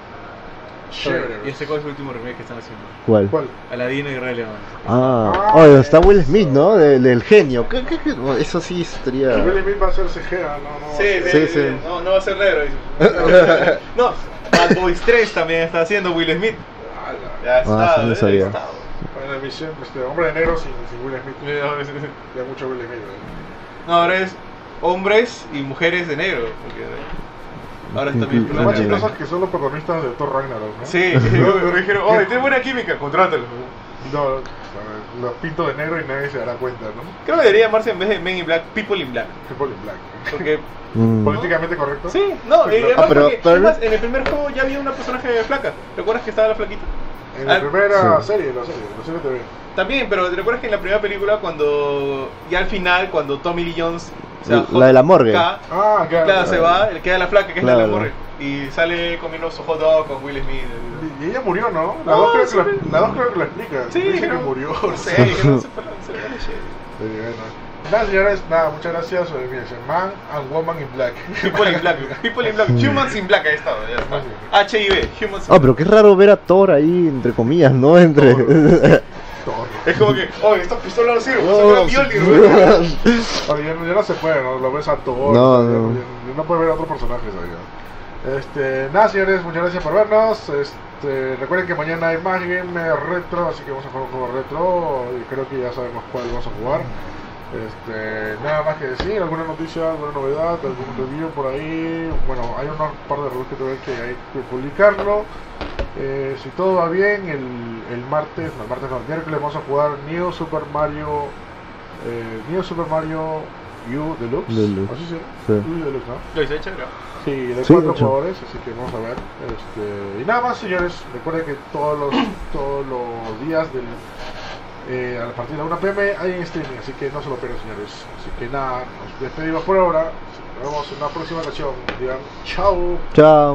¿Y este cuál es el último remake que están haciendo? ¿Cuál? ¿Cuál? Aladino y Rey León. Ah, Ah, oh, está Will Smith, ¿no? Del, del genio. ¿Qué, qué, qué? Oh, Eso sí sería. Will Smith va a ser CG, ¿ah? no, no. Sí, sí, ser- Sí, sí, sí. No, no va a ser negro. dice. no, Bad Boys 3 también está haciendo Will Smith. Ya está, Ah, sí, no sabía. está. Bueno, misión, este, hombre de negro sin, sin Will Smith. Ya mucho Will Smith. ¿eh? No, ahora es hombres y mujeres de negro. porque ahora está bien Lo más chistoso que son los protagonistas de Thor Ragnarok, ¿no? Sí, me dijeron, oh, tiene buena química, contrátalo. No, los pinto de negro y nadie se dará cuenta, ¿no? Creo que debería llamarse en vez de Men in Black, People in Black. People in Black. Porque, Mm. Políticamente correcto. sí, no, claro. además Ah, pero- porque, pero- además, en el primer juego ya había una personaje flaca. ¿Recuerdas que estaba la flaquita? En la Ah, primera sí. serie, la serie, la serie TV. También, pero ¿te recuerdas que en la primera película, cuando ya al final, cuando Tommy Lee Jones, o sea, La de la morgue. K, Ah, claro. claro, se va, le queda la flaca que es la Claro. de la morgue, y sale comiendo su hot dog con Will Smith. Y ella murió, ¿no? La, No, dos, creo que la, la dos creo que lo explica. Sí, Dice que no. murió. No sé, que no se fue se fue la. Nada, señores, nada, muchas gracias. Eh, Man and Woman in Black. People in Black, People in Black, Humans in Black, ahí estado, ya está. H I V, Humans in Ah, pero qué raro ver a Thor ahí, entre comillas, ¿no? Entre. Es como que, oye, esta pistola no sirve, No, se ve Mjolnir, güey. Oye, ya, no- ya no se puede, ¿no? Lo ves a Thor. No, no. ya- ya no puedes ver a otros personajes ahí. ¿no? Este, nada, señores, muchas gracias por vernos. Este, recuerden que mañana hay más Game Retro, así que vamos a jugar un juego retro. Y creo que ya sabemos cuál vamos a jugar. Este, nada más que decir, alguna noticia, alguna novedad, algún review por ahí. Bueno, hay unos par de reviews que tengo que hay que publicarlo. Eh, si todo va bien, el, el martes, no, el martes no, el miércoles vamos a jugar New Super Mario, eh, New Super Mario U Deluxe. Deluxe. ¿Así se llama? Sí. U Deluxe, ¿no? Lo hice chévere. Sí, de Sí, cuatro hecho. jugadores, así que vamos a ver. Este, y nada más, señores, recuerden que todos los, todos los días del, eh, a partir de 1 pm hay en streaming, así que no se lo pierdan, señores. Así que nada, nos despedimos por ahora. Nos vemos en una próxima ocasión. Digan chao. Chao.